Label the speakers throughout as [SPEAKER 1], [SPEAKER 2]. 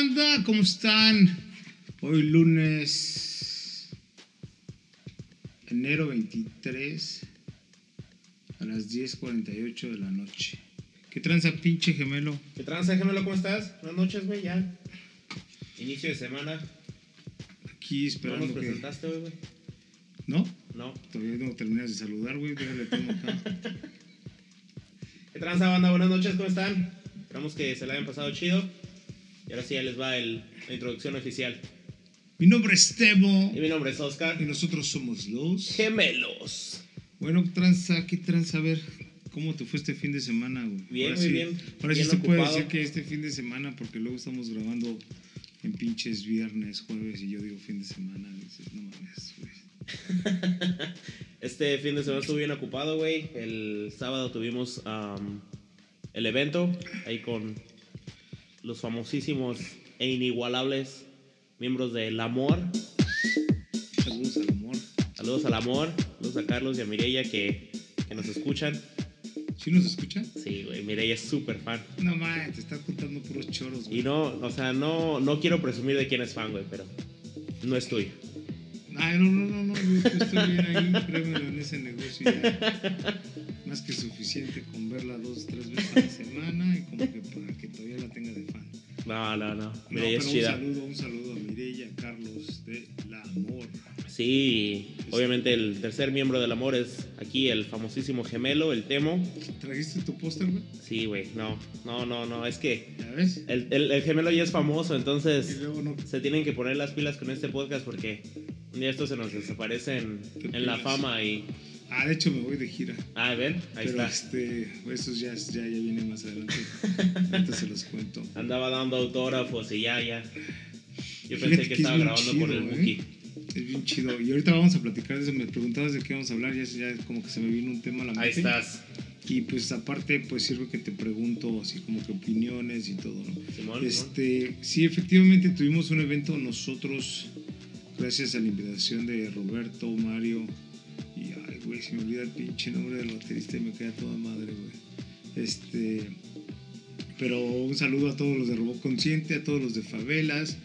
[SPEAKER 1] ¿Qué tranza banda? ¿Cómo están? Hoy lunes, enero 23, a las 10.48 de la noche. ¿Qué tranza pinche gemelo?
[SPEAKER 2] ¿Qué tranza, gemelo? ¿Cómo estás? Buenas noches, güey, ya. Inicio de semana.
[SPEAKER 1] Aquí
[SPEAKER 2] ¿No
[SPEAKER 1] esperando
[SPEAKER 2] nos
[SPEAKER 1] que...
[SPEAKER 2] presentaste hoy, güey?
[SPEAKER 1] ¿No?
[SPEAKER 2] No.
[SPEAKER 1] Todavía no terminas de saludar, güey. Déjale acá.
[SPEAKER 2] ¿Qué tranza, banda? Buenas noches, ¿cómo están? Esperamos que se la hayan pasado chido. Y ahora sí ya les va el- la introducción oficial.
[SPEAKER 1] Mi nombre es Temo
[SPEAKER 2] Y mi nombre es Oscar.
[SPEAKER 1] y nosotros somos los...
[SPEAKER 2] Gemelos.
[SPEAKER 1] Bueno, tranza, ¿qué tranza? A ver, ¿cómo te fue este fin de semana, güey?
[SPEAKER 2] Bien,
[SPEAKER 1] ahora
[SPEAKER 2] muy
[SPEAKER 1] sí,
[SPEAKER 2] bien.
[SPEAKER 1] Ahora sí
[SPEAKER 2] Bien
[SPEAKER 1] se puede decir que este fin de semana, porque luego estamos grabando en pinches viernes, jueves, y yo digo fin de semana, dices, no mames, güey.
[SPEAKER 2] Este fin de semana estuve bien ocupado, güey. El sábado tuvimos am, el evento ahí con los famosísimos e inigualables miembros del Amor.
[SPEAKER 1] Saludos al amor.
[SPEAKER 2] Saludos al Amor, saludos a Carlos y a Mireya que, que nos escuchan.
[SPEAKER 1] ¿Sí nos escuchan?
[SPEAKER 2] Sí, güey, Mireya es súper fan.
[SPEAKER 1] No mames, te estás contando puros choros, güey.
[SPEAKER 2] Y no, o sea, no, no quiero presumir de quién es fan, güey, pero no es tuyo.
[SPEAKER 1] Ay, no, no, no, no, yo estoy bien ahí, créemelo, en ese negocio ya. Más que suficiente con verla dos, tres veces a la semana y como que para que todavía la tenga de fan.
[SPEAKER 2] No, no, no.
[SPEAKER 1] No,
[SPEAKER 2] Mireya
[SPEAKER 1] pero
[SPEAKER 2] es
[SPEAKER 1] un
[SPEAKER 2] chida.
[SPEAKER 1] saludo, un saludo a Mireya, Carlos de La Amor.
[SPEAKER 2] Sí, obviamente el tercer miembro del Amor es aquí el famosísimo gemelo, el Temo.
[SPEAKER 1] ¿Trajiste tu póster, güey?
[SPEAKER 2] Sí, güey, no, no, no, no, es que
[SPEAKER 1] ¿Ya ves?
[SPEAKER 2] el, el- el gemelo ya es famoso,
[SPEAKER 1] Y
[SPEAKER 2] entonces
[SPEAKER 1] luego no.
[SPEAKER 2] se tienen que poner las pilas con este podcast porque un día esto se nos desaparece en, en la fama y...
[SPEAKER 1] Ah, de hecho me voy de gira.
[SPEAKER 2] Ah, ven, ahí
[SPEAKER 1] pero
[SPEAKER 2] está.
[SPEAKER 1] este, eso ya, ya, ya viene más adelante. Ahorita se los cuento.
[SPEAKER 2] Andaba dando autógrafos y ya, ya. Yo
[SPEAKER 1] Fíjate
[SPEAKER 2] pensé que
[SPEAKER 1] que es
[SPEAKER 2] estaba grabando con
[SPEAKER 1] chido,
[SPEAKER 2] el
[SPEAKER 1] ¿eh?
[SPEAKER 2] Buki.
[SPEAKER 1] Es bien chido. Y ahorita vamos a platicar de eso. Me preguntabas de qué vamos a hablar. Ya, ya como que se me vino un tema a la mente.
[SPEAKER 2] Ahí estás.
[SPEAKER 1] Y pues aparte, pues sirve que te pregunto así como que opiniones y todo, ¿no?
[SPEAKER 2] Simón.
[SPEAKER 1] Este, sí, efectivamente tuvimos un evento nosotros, gracias a la invitación de Roberto, Mario, y güey, se me olvida el pinche nombre del baterista y me queda toda madre, güey. Este, pero un saludo a todos los de Robot Consciente, a todos los de Favelas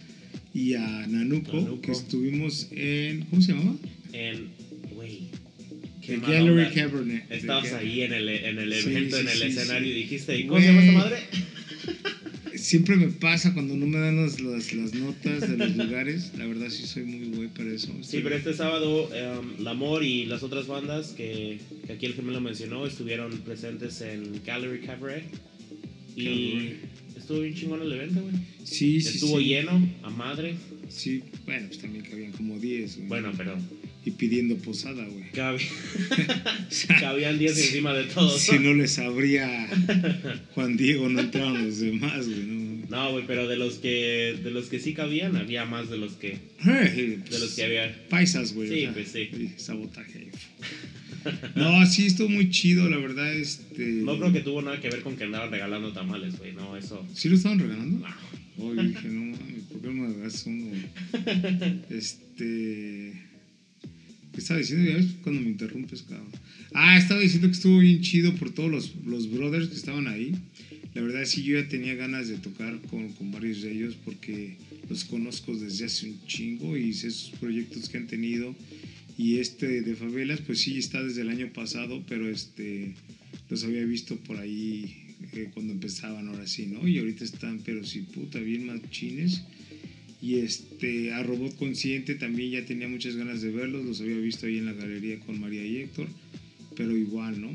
[SPEAKER 1] y a Nanuco,
[SPEAKER 2] Nanuco.
[SPEAKER 1] que estuvimos en, ¿cómo se llamaba?
[SPEAKER 2] En, güey.
[SPEAKER 1] The Gallery. Cabernet.
[SPEAKER 2] Estabas ahí en el, en el evento,
[SPEAKER 1] sí,
[SPEAKER 2] en el
[SPEAKER 1] sí,
[SPEAKER 2] escenario y dijiste, ¿y cómo se llama esta madre?
[SPEAKER 1] Siempre me pasa cuando no me dan las, las, las notas de los lugares. La verdad sí soy muy güey para eso.
[SPEAKER 2] Sí, pero este sábado em, La Amor y las otras bandas que, que aquí el gemelo mencionó estuvieron presentes en Gallery Cabaret. Y estuvo bien chingón el evento, güey.
[SPEAKER 1] Sí, sí,
[SPEAKER 2] Estuvo
[SPEAKER 1] sí.
[SPEAKER 2] lleno, a madre.
[SPEAKER 1] Sí, bueno, pues también cabían como 10. güey.
[SPEAKER 2] Bueno, pero
[SPEAKER 1] Y pidiendo posada, güey.
[SPEAKER 2] cab-
[SPEAKER 1] O sea,
[SPEAKER 2] cabían 10 encima de todos.
[SPEAKER 1] si no les abría Juan Diego, no entraban los demás, güey. No,
[SPEAKER 2] No, güey, pero de los que de los que sí cabían, había más de los que
[SPEAKER 1] Hey,
[SPEAKER 2] de los que había.
[SPEAKER 1] Paisas, güey.
[SPEAKER 2] Sí,
[SPEAKER 1] o sea,
[SPEAKER 2] pues sí.
[SPEAKER 1] Sabotaje. No, sí, estuvo muy chido, la verdad. Este...
[SPEAKER 2] No creo que tuvo nada que ver con que andaban regalando tamales, güey. No, eso.
[SPEAKER 1] ¿Sí lo estaban regalando?
[SPEAKER 2] No.
[SPEAKER 1] Oye, dije, no mames, ¿por qué no me das uno? güey? Este. ¿Qué estaba diciendo? Ya ves cuando me interrumpes, cabrón. Ah, estaba diciendo que estuvo bien chido por todos los, los brothers que estaban ahí. La verdad, sí, yo ya tenía ganas de tocar con, con varios de ellos porque los conozco desde hace un chingo y sé sus proyectos que han tenido. Y este de Favelas, pues sí, está desde el año pasado, pero este los había visto por ahí eh, cuando empezaban, ahora sí, ¿no? Y ahorita están, pero sí, puta, bien machines. Y este, a Robot Consciente también ya tenía muchas ganas de verlos, los había visto ahí en la galería con María y Héctor, pero igual, ¿no?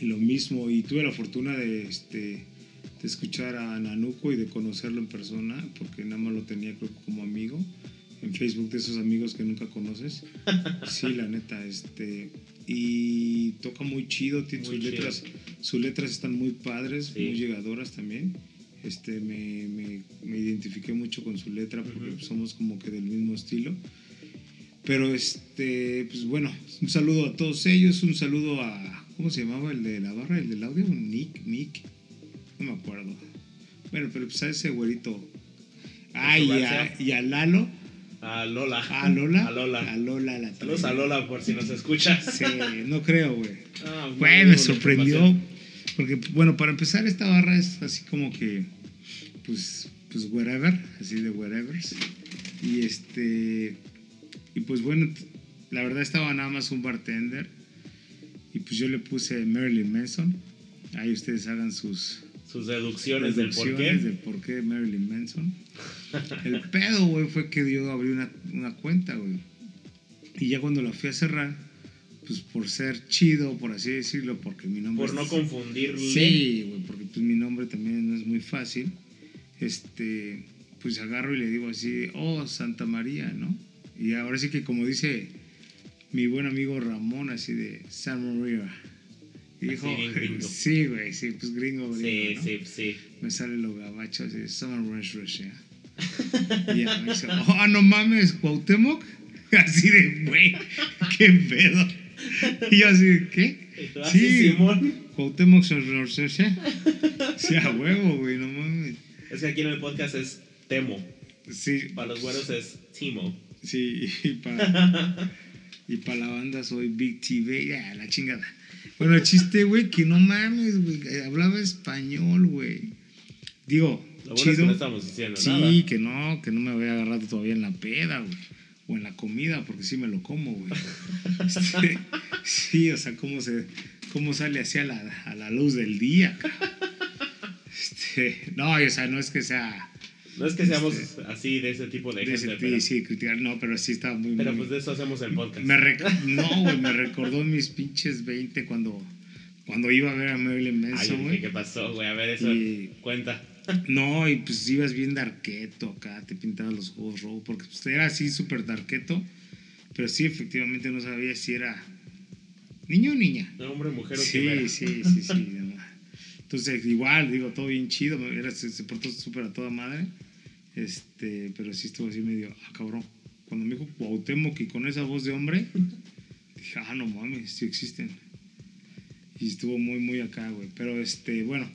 [SPEAKER 1] Y lo mismo, y tuve la fortuna de, este, de escuchar a Nanuco y de conocerlo en persona, porque nada más lo tenía creo como amigo, en Facebook de esos amigos que nunca conoces. Sí, la neta, este, y toca muy chido, tiene sus
[SPEAKER 2] chido.
[SPEAKER 1] letras, sus letras están muy padres,
[SPEAKER 2] Sí.
[SPEAKER 1] muy llegadoras también. Este, me, me, me identifiqué mucho con su letra porque somos como que del mismo estilo. Pero este, pues bueno, un saludo a todos ellos, un saludo a, ¿cómo se llamaba el de la barra, el del audio? Nick, Nick, no me acuerdo. Bueno, pero pues a ese güerito. Ah, y a, y a Lalo,
[SPEAKER 2] A Lola.
[SPEAKER 1] a Lola,
[SPEAKER 2] A Lola.
[SPEAKER 1] a Lola la
[SPEAKER 2] Saludos a Lola por si nos escucha.
[SPEAKER 1] Sí, no creo, güey.
[SPEAKER 2] Ah,
[SPEAKER 1] me sorprendió. Porque, bueno, para empezar, esta barra es así como que, pues, pues wherever, así de wherever. Y este, y pues bueno, la verdad estaba nada más un bartender. Y pues yo le puse Marilyn Manson. Ahí ustedes hagan sus
[SPEAKER 2] sus deducciones, del por qué.
[SPEAKER 1] deducciones del por qué Marilyn Manson. El pedo, güey, fue que yo abrí una, una cuenta, güey. Y ya cuando la fui a cerrar, pues por ser chido, por así decirlo, porque mi nombre
[SPEAKER 2] Por no
[SPEAKER 1] es-
[SPEAKER 2] confundirle.
[SPEAKER 1] Sí, güey, porque pues mi nombre también no es muy fácil. Este, pues agarro y le digo así, oh, Santa María, ¿no? Y ahora sí que como dice mi buen amigo Ramón, así de San María. Dijo, sí, güey, sí, pues gringo,
[SPEAKER 2] Sí,
[SPEAKER 1] gringo, ¿no?
[SPEAKER 2] sí, sí.
[SPEAKER 1] Me sale lo gabacho, así de Rush Rush, ¿ya? Y ya me dice, oh, no mames, Cuauhtémoc. Así de, güey, qué pedo. Y yo así ¿qué?
[SPEAKER 2] Tú, así, Simón.
[SPEAKER 1] Cuauhtémoc Sorsorse. Sí, a huevo, güey, no mames.
[SPEAKER 2] Es que aquí en el podcast es Temo.
[SPEAKER 1] Sí,
[SPEAKER 2] Para los güeros es Timo.
[SPEAKER 1] sí, y para y pa la banda soy Big TV, ya, la chingada. Bueno, el chiste, güey, que no mames, güey, eh, hablaba español, güey. Digo,
[SPEAKER 2] Lo bueno es que
[SPEAKER 1] chido.
[SPEAKER 2] no estamos diciendo
[SPEAKER 1] sí,
[SPEAKER 2] nada.
[SPEAKER 1] que no, que no me había agarrado todavía en la peda, güey. O en la comida, porque sí me lo como, güey. Este, sí, o sea, cómo se cómo sale así a la, a la luz del día, cabrón. Este, no, o sea, no es que sea
[SPEAKER 2] No es que seamos así de ese tipo de,
[SPEAKER 1] de
[SPEAKER 2] gente, pero,
[SPEAKER 1] sí, criticar, no, pero sí estaba muy
[SPEAKER 2] pero
[SPEAKER 1] muy-
[SPEAKER 2] pues de eso hacemos el podcast.
[SPEAKER 1] me rec- no, güey, me recordó mis pinches 20 cuando cuando iba a ver a Marilyn Manson, güey.
[SPEAKER 2] ¿qué pasó, güey? A ver, eso
[SPEAKER 1] Y-
[SPEAKER 2] cuenta.
[SPEAKER 1] No, y pues ibas bien darqueto acá, te pintabas los ojos rojos, porque pues, era así súper darqueto, pero sí, efectivamente no sabía si era niño o niña.
[SPEAKER 2] No, hombre, mujer o
[SPEAKER 1] Sí,
[SPEAKER 2] quimera.
[SPEAKER 1] sí, sí, sí. Entonces, igual, digo, todo bien chido, era, se, se portó súper a toda madre, este, pero sí estuvo así medio, ah, cabrón. Cuando me dijo Cuauhtémoc y con esa voz de hombre, dije, ah, no mames, sí existen. Y estuvo muy, muy acá, güey. Pero, este, bueno,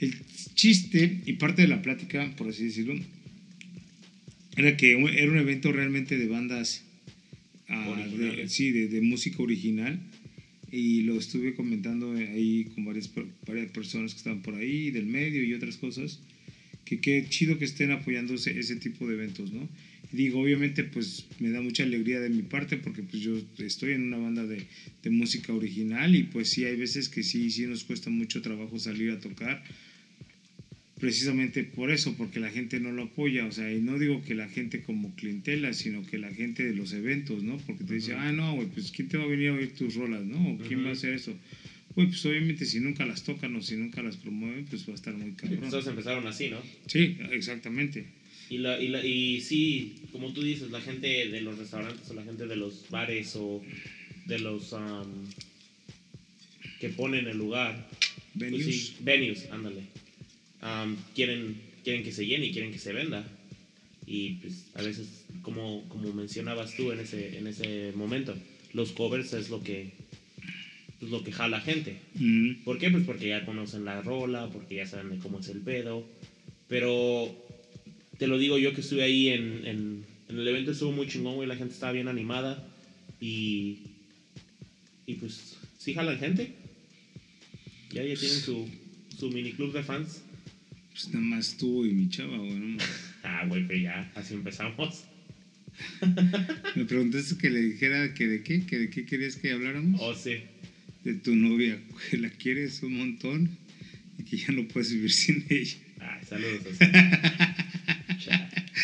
[SPEAKER 1] el chiste y parte de la plática, por así decirlo, era que era un evento realmente de bandas, ah, de- sí, de, de música original. Y lo estuve comentando ahí con varias, varias personas que estaban por ahí, del medio y otras cosas. Que qué chido que estén apoyando ese, tipo de eventos, ¿no? Digo, obviamente, pues me da mucha alegría de mi parte porque pues yo estoy en una banda de, de música original y pues sí, hay veces que sí, sí nos cuesta mucho trabajo salir a tocar precisamente por eso, porque la gente no lo apoya, o sea, y no digo que la gente como clientela, sino que la gente de los eventos, ¿no? Porque te dice, ah, no, güey, pues ¿quién te va a venir a oír tus rolas, no? ¿O quién va a hacer eso? Güey, pues obviamente si nunca las tocan o si nunca las promueven, pues va a estar muy cabrón.
[SPEAKER 2] Todos empezaron así, ¿no?
[SPEAKER 1] Sí, exactamente.
[SPEAKER 2] Y, la, y, la, y sí, como tú dices, la gente de los restaurantes o la gente de los bares o de los am, que ponen el lugar, pues
[SPEAKER 1] Venues.
[SPEAKER 2] sí, venues, ándale, am, quieren, quieren que se llene y quieren que se venda. Y pues a veces, como, como mencionabas tú en ese, en ese momento, los covers es lo que, es lo que jala gente.
[SPEAKER 1] Mm,
[SPEAKER 2] ¿Por qué? Pues porque ya conocen la rola, porque ya saben de cómo es el pedo. Pero te lo digo yo que estuve ahí en, en, en el evento, estuvo muy chingón, güey. La gente estaba bien animada. Y, y pues sí jalan gente. Ya, ya tienen su, su mini club de fans.
[SPEAKER 1] Pues nada más tú y mi chava, güey. ¿no?
[SPEAKER 2] Ah, güey, pues ya, así empezamos.
[SPEAKER 1] Me preguntaste que le dijera que de qué, que de qué querías que habláramos.
[SPEAKER 2] Oh, sí.
[SPEAKER 1] De tu novia, que la quieres un montón y que ya no puedes vivir sin ella.
[SPEAKER 2] Ay, saludos.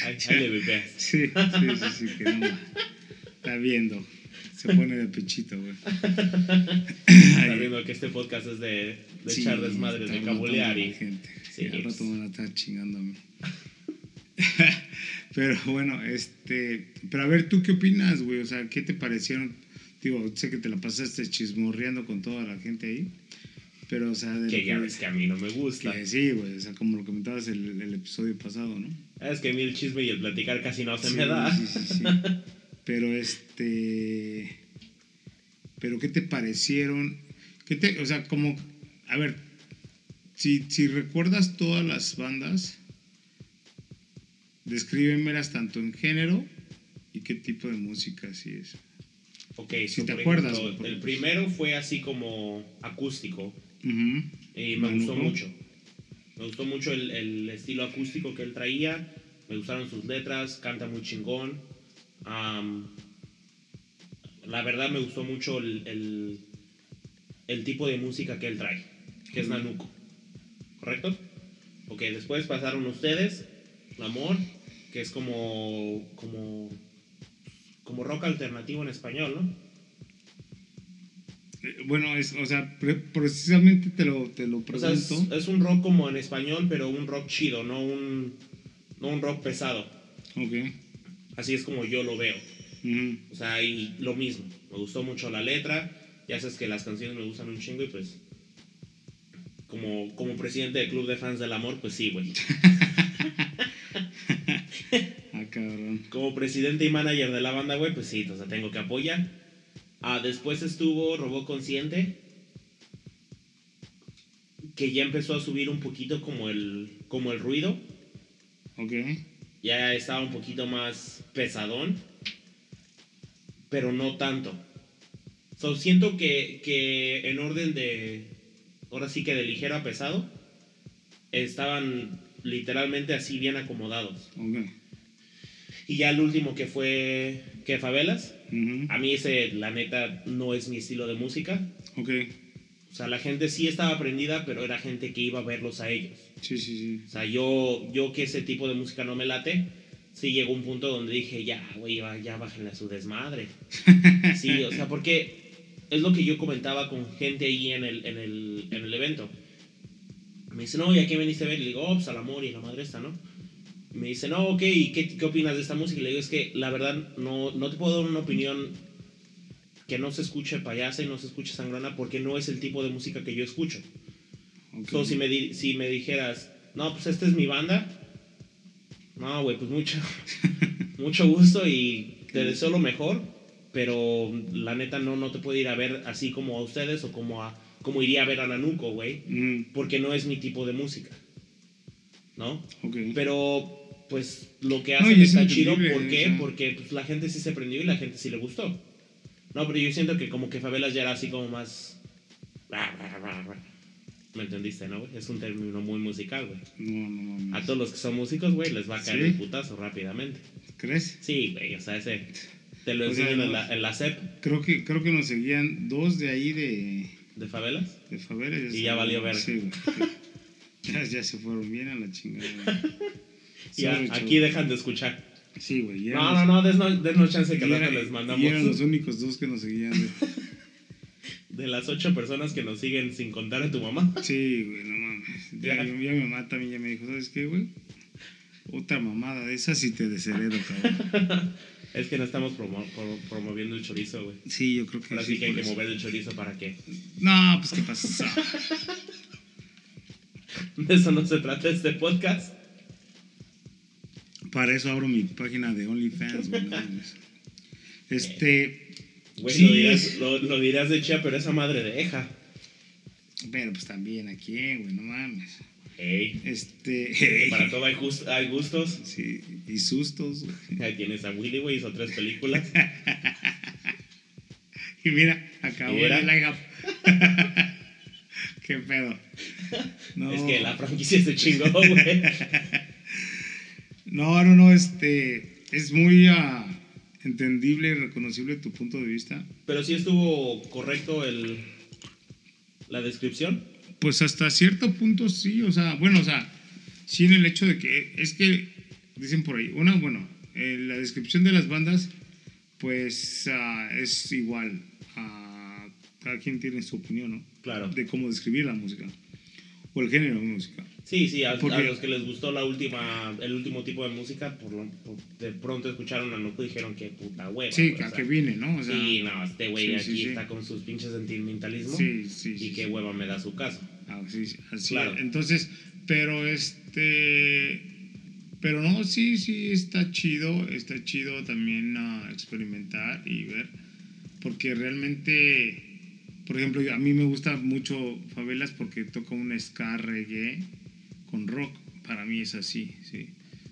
[SPEAKER 2] Ahí, le vipeas.
[SPEAKER 1] Sí, sí, sí, sí, que no. Está viendo. Se pone de pechito, güey.
[SPEAKER 2] Está viendo que este podcast es de, de
[SPEAKER 1] Sí,
[SPEAKER 2] echar desmadres, de cabulear y...
[SPEAKER 1] gente.
[SPEAKER 2] Sí,
[SPEAKER 1] al rato me van a estar chingando a mí. pero bueno, este. Pero a ver, ¿tú qué opinas, güey? O sea, ¿qué te parecieron? Digo, sé que te la pasaste chismorreando con toda la gente ahí. Pero, o sea, de
[SPEAKER 2] Que ya ves que a mí no me gusta.
[SPEAKER 1] que sí, güey. O sea, como lo comentabas el, el episodio pasado, ¿no?
[SPEAKER 2] Es que a mí el chisme y el platicar casi no se
[SPEAKER 1] Sí,
[SPEAKER 2] me da.
[SPEAKER 1] Sí, sí, sí. Pero este. Pero ¿qué te parecieron? ¿Qué te, o sea, como. A ver, si, si recuerdas todas las bandas, descríbemelas tanto en género y qué tipo de música así es.
[SPEAKER 2] Ok,
[SPEAKER 1] Si
[SPEAKER 2] so,
[SPEAKER 1] te acuerdas,
[SPEAKER 2] ejemplo, el primero fue así como acústico
[SPEAKER 1] Ujú.
[SPEAKER 2] y me gustó mucho. Me gustó mucho el, el estilo acústico que él traía. Me gustaron sus letras. Canta muy chingón. La verdad me gustó mucho el, el, el tipo de música que él trae, que es Nanuco. ¿Correcto? Ok, después pasaron ustedes, Amor, que es como, como, como rock alternativo en español, ¿no?
[SPEAKER 1] Eh, Bueno, es, o sea, pre- precisamente te lo, te lo
[SPEAKER 2] O sea, es,
[SPEAKER 1] pregunto.
[SPEAKER 2] es un rock como en español, pero un rock chido, no un, no un rock pesado.
[SPEAKER 1] Ok.
[SPEAKER 2] Así es como yo lo veo. O sea, y lo mismo. Me gustó mucho la letra. Ya sabes que las canciones me gustan un chingo y pues. Como, como presidente del club de fans del amor, pues sí, güey.
[SPEAKER 1] Ah, cabrón.
[SPEAKER 2] Como presidente y manager de la banda, güey, pues sí, o sea, tengo que apoyar. Ah, después estuvo Robot Consciente. Que ya empezó a subir un poquito como el, como el ruido.
[SPEAKER 1] Ok.
[SPEAKER 2] ya estaba un poquito más pesadón, pero no tanto. So, siento que, que en orden de, ahora sí que de ligero a pesado, estaban literalmente así bien acomodados.
[SPEAKER 1] Ok.
[SPEAKER 2] Y ya el último que fue que Favelas,
[SPEAKER 1] Ujú.
[SPEAKER 2] a mí ese la neta no es mi estilo de música.
[SPEAKER 1] Ok.
[SPEAKER 2] O sea, la gente sí estaba prendida, pero era gente que iba a verlos a ellos.
[SPEAKER 1] Sí, sí, sí.
[SPEAKER 2] O sea, yo, yo que ese tipo de música no me late, sí llegó un punto donde dije, ya, güey, ya bájenle a su desmadre. Sí, o sea, porque es lo que yo comentaba con gente ahí en el, en el, en el evento. Me dice, no, ¿y a qué veniste a ver? Y le digo, oh, pues al amor y la madre esta, ¿no? Y me dice, no, ok, ¿y qué, qué opinas de esta música? Y le digo, es que la verdad no, no te puedo dar una opinión que no se escuche payasa y no se escuche sangrona porque no es el tipo de música que yo escucho.
[SPEAKER 1] Ok.
[SPEAKER 2] So, si, me di- si me dijeras, no, pues esta es mi banda, no, güey, pues mucho, mucho gusto y te deseo lo mejor, pero la neta no, no te puedo ir a ver así como a ustedes o como, a, como iría a ver a Nanuco, güey,
[SPEAKER 1] Ujú.
[SPEAKER 2] porque no es mi tipo de música, ¿no?
[SPEAKER 1] Ok.
[SPEAKER 2] Pero, pues, lo que
[SPEAKER 1] No,
[SPEAKER 2] hacen
[SPEAKER 1] es
[SPEAKER 2] está chido, ¿por qué? Porque pues, la gente sí se prendió y la gente sí le gustó. No, pero yo siento que como que Favelas ya era así como más... ¿Me entendiste, no, güey? Es un término muy musical, güey.
[SPEAKER 1] No, no mames.
[SPEAKER 2] A todos los que son músicos, güey, les va a caer
[SPEAKER 1] ¿Sí?
[SPEAKER 2] el putazo rápidamente.
[SPEAKER 1] ¿Crees?
[SPEAKER 2] Sí, güey, o sea, ese... Te lo enseñan en, la, en la CEP
[SPEAKER 1] Creo que, creo que nos seguían dos de ahí de,
[SPEAKER 2] de Favelas.
[SPEAKER 1] de favela.
[SPEAKER 2] Y ya valió verga.
[SPEAKER 1] Sí, güey. Ya, ya se fueron bien a la chingada. güey.
[SPEAKER 2] Ya,
[SPEAKER 1] Sorry,
[SPEAKER 2] aquí dejan de escuchar.
[SPEAKER 1] Sí, güey. y
[SPEAKER 2] No, no, no, desnos, desnos chance que
[SPEAKER 1] y era-
[SPEAKER 2] les
[SPEAKER 1] Y
[SPEAKER 2] mandamos
[SPEAKER 1] eran los únicos dos que nos seguían.
[SPEAKER 2] de las ocho personas que nos siguen sin contar a tu mamá.
[SPEAKER 1] Sí, güey, no mames. Ya,
[SPEAKER 2] Ya.
[SPEAKER 1] ya mi mamá también ya me dijo, ¿sabes qué, güey? Otra mamada de esas y te desheredo, cabrón.
[SPEAKER 2] Es que no estamos promo- pro- promoviendo el chorizo, güey.
[SPEAKER 1] Sí, yo creo que
[SPEAKER 2] Ahora
[SPEAKER 1] sí.
[SPEAKER 2] que hay que mover el chorizo para que...
[SPEAKER 1] No, pues qué pasa.
[SPEAKER 2] De eso no se trata este podcast.
[SPEAKER 1] Para eso abro mi página de OnlyFans, güey. no mames. Este.
[SPEAKER 2] Güey,
[SPEAKER 1] Sí.
[SPEAKER 2] lo, dirás, lo, lo dirás de chía, pero esa madre deja.
[SPEAKER 1] Pero pues también, ¿a quién, güey? No mames.
[SPEAKER 2] Ey,
[SPEAKER 1] Este.
[SPEAKER 2] para todo hay, gustos.
[SPEAKER 1] Sí, y sustos.
[SPEAKER 2] Ahí tienes a Willy, güey, hizo tres películas.
[SPEAKER 1] Y mira, acabó
[SPEAKER 2] Mira.
[SPEAKER 1] el line ¿Qué pedo? No.
[SPEAKER 2] Es que la franquicia se chingó, güey.
[SPEAKER 1] No, no, no, este. Es muy ah, entendible y reconocible tu punto de vista.
[SPEAKER 2] Pero sí estuvo correcto el, la descripción.
[SPEAKER 1] Pues hasta cierto punto sí, o sea, bueno, o sea, sí en el hecho de que es que dicen por ahí, una, bueno, eh, la descripción de las bandas, pues ah, es igual, a cada quien tiene su opinión, ¿no?
[SPEAKER 2] Claro.
[SPEAKER 1] De cómo describir la música o el género de música.
[SPEAKER 2] Sí, sí, a, a los que les gustó la última, el último tipo de música, por, lo- por- de pronto escucharon a Nuku y dijeron que puta hueva.
[SPEAKER 1] Sí, a
[SPEAKER 2] o sea,
[SPEAKER 1] que viene, ¿no? O sea,
[SPEAKER 2] sí, no, este güey
[SPEAKER 1] sí,
[SPEAKER 2] aquí
[SPEAKER 1] sí, sí.
[SPEAKER 2] está con sus pinches sentimentalismo.
[SPEAKER 1] sí, sí, sí,
[SPEAKER 2] y qué hueva me da su caso.
[SPEAKER 1] Ah, sí, sí, así
[SPEAKER 2] Claro.
[SPEAKER 1] es. Entonces, pero este. Pero no, sí, sí, está chido. Está chido también ah, experimentar y ver. Porque realmente. Por ejemplo, a mí me gusta mucho Favelas porque toca un ska reggae con rock. Para mí es así, sí.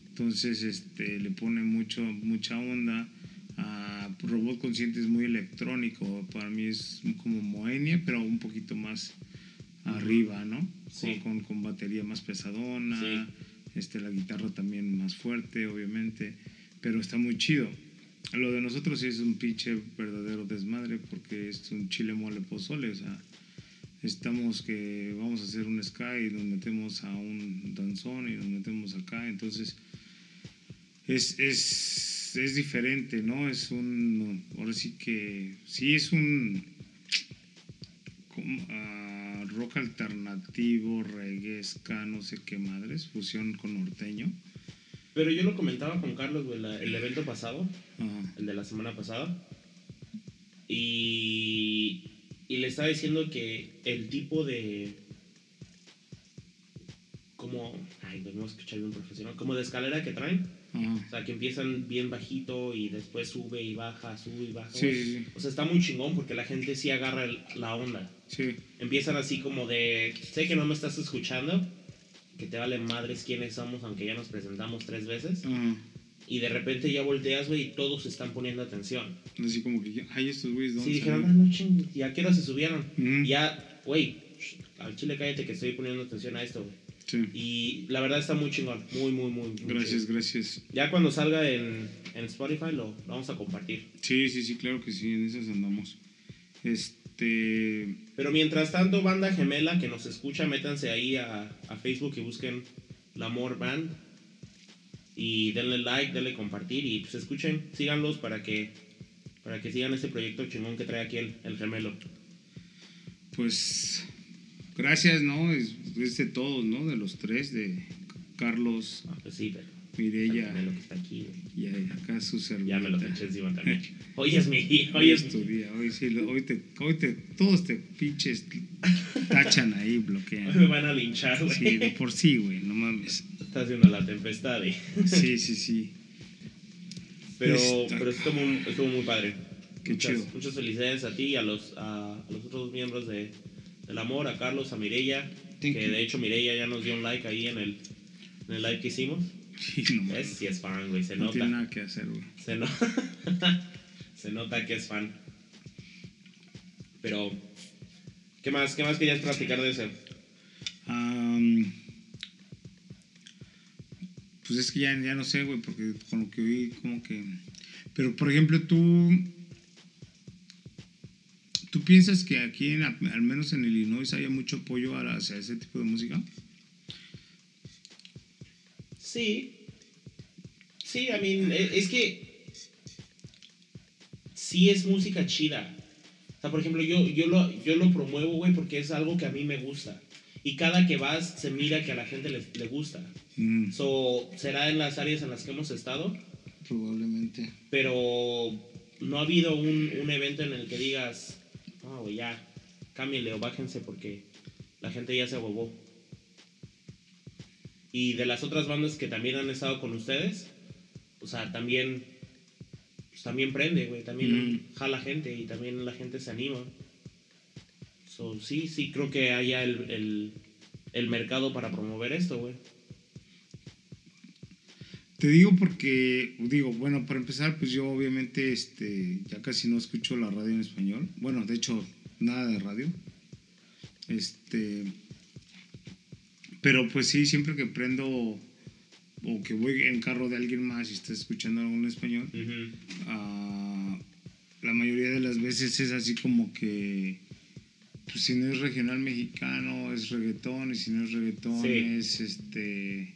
[SPEAKER 1] Entonces, este, le pone mucho, mucha onda. Robot Consciente es muy electrónico. Para mí es como Moenia, pero un poquito más arriba, ¿no?
[SPEAKER 2] Sí.
[SPEAKER 1] con, con batería más pesadona,
[SPEAKER 2] Sí.
[SPEAKER 1] este, la guitarra también más fuerte, obviamente, pero está muy chido. Lo de nosotros sí es un pinche verdadero desmadre porque es un chile mole pozole, o sea, estamos que vamos a hacer un ska y nos metemos a un danzón y nos metemos acá, entonces es, es, es diferente, ¿no? Es un, ahora sí que, sí es un como, ah, rock alternativo, reggae, ska, no sé qué madres, fusión con norteño.
[SPEAKER 2] Pero yo lo comentaba con Carlos, güey, la- el evento pasado,
[SPEAKER 1] Ajá.
[SPEAKER 2] el de la semana pasada. Y, y le estaba diciendo que el tipo de. Como. Ay, pues no a escuchar bien profesional. Como de escalera que traen. O sea, que empiezan bien bajito y después sube y baja, sube y baja.
[SPEAKER 1] Sí,
[SPEAKER 2] güey.
[SPEAKER 1] sí, sí.
[SPEAKER 2] O sea, está muy chingón porque la gente sí agarra el- la onda.
[SPEAKER 1] Sí,
[SPEAKER 2] Empiezan así como de. Sé que no me estás escuchando. Que te vale madres quiénes somos, aunque ya nos presentamos tres veces. Y de repente ya volteas, güey, y todos están poniendo atención.
[SPEAKER 1] Así como que, ay, estos güeyes, ¿dónde
[SPEAKER 2] Sí, dijeron, ah, no ching, ¿y a qué hora se subieron? Ya, güey, al chile cállate que estoy poniendo atención a esto, güey.
[SPEAKER 1] Sí.
[SPEAKER 2] Y la verdad está muy chingón, muy, muy, muy.
[SPEAKER 1] Gracias, gracias.
[SPEAKER 2] Ya cuando salga en, en Spotify lo, lo vamos a compartir.
[SPEAKER 1] Sí, sí, sí, claro que sí, en esas andamos. Este,
[SPEAKER 2] Pero mientras tanto, banda gemela que nos escucha, métanse ahí a, a Facebook y busquen La Amor Band. Y denle like, denle compartir y pues escuchen, síganlos para que, para que sigan este proyecto chingón que trae aquí el, el gemelo.
[SPEAKER 1] pues, gracias, ¿no? Es, es de todos, ¿no? De los tres, de Carlos,
[SPEAKER 2] Ah, pues sí, pero
[SPEAKER 1] Mireya
[SPEAKER 2] gemelo que está aquí,
[SPEAKER 1] y acá su servilleta.
[SPEAKER 2] Ya me lo eché encima también. Hoy es mi día, hoy es
[SPEAKER 1] tu día, hoy sí, lo- hoy te, hoy te, todos te pinches tachan ahí,
[SPEAKER 2] hoy me
[SPEAKER 1] bloquean.
[SPEAKER 2] van a linchar, güey.
[SPEAKER 1] Sí, de por sí, güey, no mames.
[SPEAKER 2] Está haciendo la tempestad, y...
[SPEAKER 1] Sí, sí, sí.
[SPEAKER 2] Pero,
[SPEAKER 1] Está-
[SPEAKER 2] pero estuvo, muy- estuvo muy padre.
[SPEAKER 1] Qué
[SPEAKER 2] muchas,
[SPEAKER 1] chido.
[SPEAKER 2] Muchas felicidades a ti y a los, a, a los otros miembros de, del amor, a Carlos, a Mireya,
[SPEAKER 1] Thank
[SPEAKER 2] que
[SPEAKER 1] you.
[SPEAKER 2] de hecho Mireya ya nos dio un like ahí en el, en el live que hicimos.
[SPEAKER 1] Sí, no
[SPEAKER 2] Es, sí es fan, güey, se
[SPEAKER 1] No
[SPEAKER 2] nota.
[SPEAKER 1] tiene nada que hacer, güey.
[SPEAKER 2] Se, no- se nota que es fan. Pero, ¿qué más, qué más querías platicar de?
[SPEAKER 1] Am, pues es que ya, ya no sé, güey, porque con lo que oí, como que... Pero, por ejemplo, tú... ¿Tú piensas que aquí, en, al menos en Illinois, haya mucho apoyo hacia ese tipo de música?
[SPEAKER 2] Sí. Sí, I mean, e- es que sí es música chida. O sea, por ejemplo, yo, yo, lo, yo lo promuevo, güey, porque es algo que a mí me gusta. Y cada que vas se mira que a la gente le, le gusta.
[SPEAKER 1] Mm,
[SPEAKER 2] So, será en las áreas en las que hemos estado,
[SPEAKER 1] probablemente.
[SPEAKER 2] pero no ha habido un, un evento en el que digas, güey, ya, cámbienle o bájense porque la gente ya se abobó. Y de las otras bandas que también han estado con ustedes, o sea, también, pues, también prende, güey, también
[SPEAKER 1] Mm.
[SPEAKER 2] jala gente y también la gente se anima. So, sí, sí, creo que haya el, el, el mercado para promover esto, güey.
[SPEAKER 1] Te digo porque, digo, bueno, para empezar, pues yo obviamente este, ya casi no escucho la radio en español. Bueno, de hecho, nada de radio. Este, pero pues sí, siempre que prendo o que voy en carro de alguien más y está escuchando algo en español,
[SPEAKER 2] Ujú.
[SPEAKER 1] ah, la mayoría de las veces es así como que, pues si no es regional mexicano, es reggaetón, y si no es reggaetón,
[SPEAKER 2] Sí.
[SPEAKER 1] es este,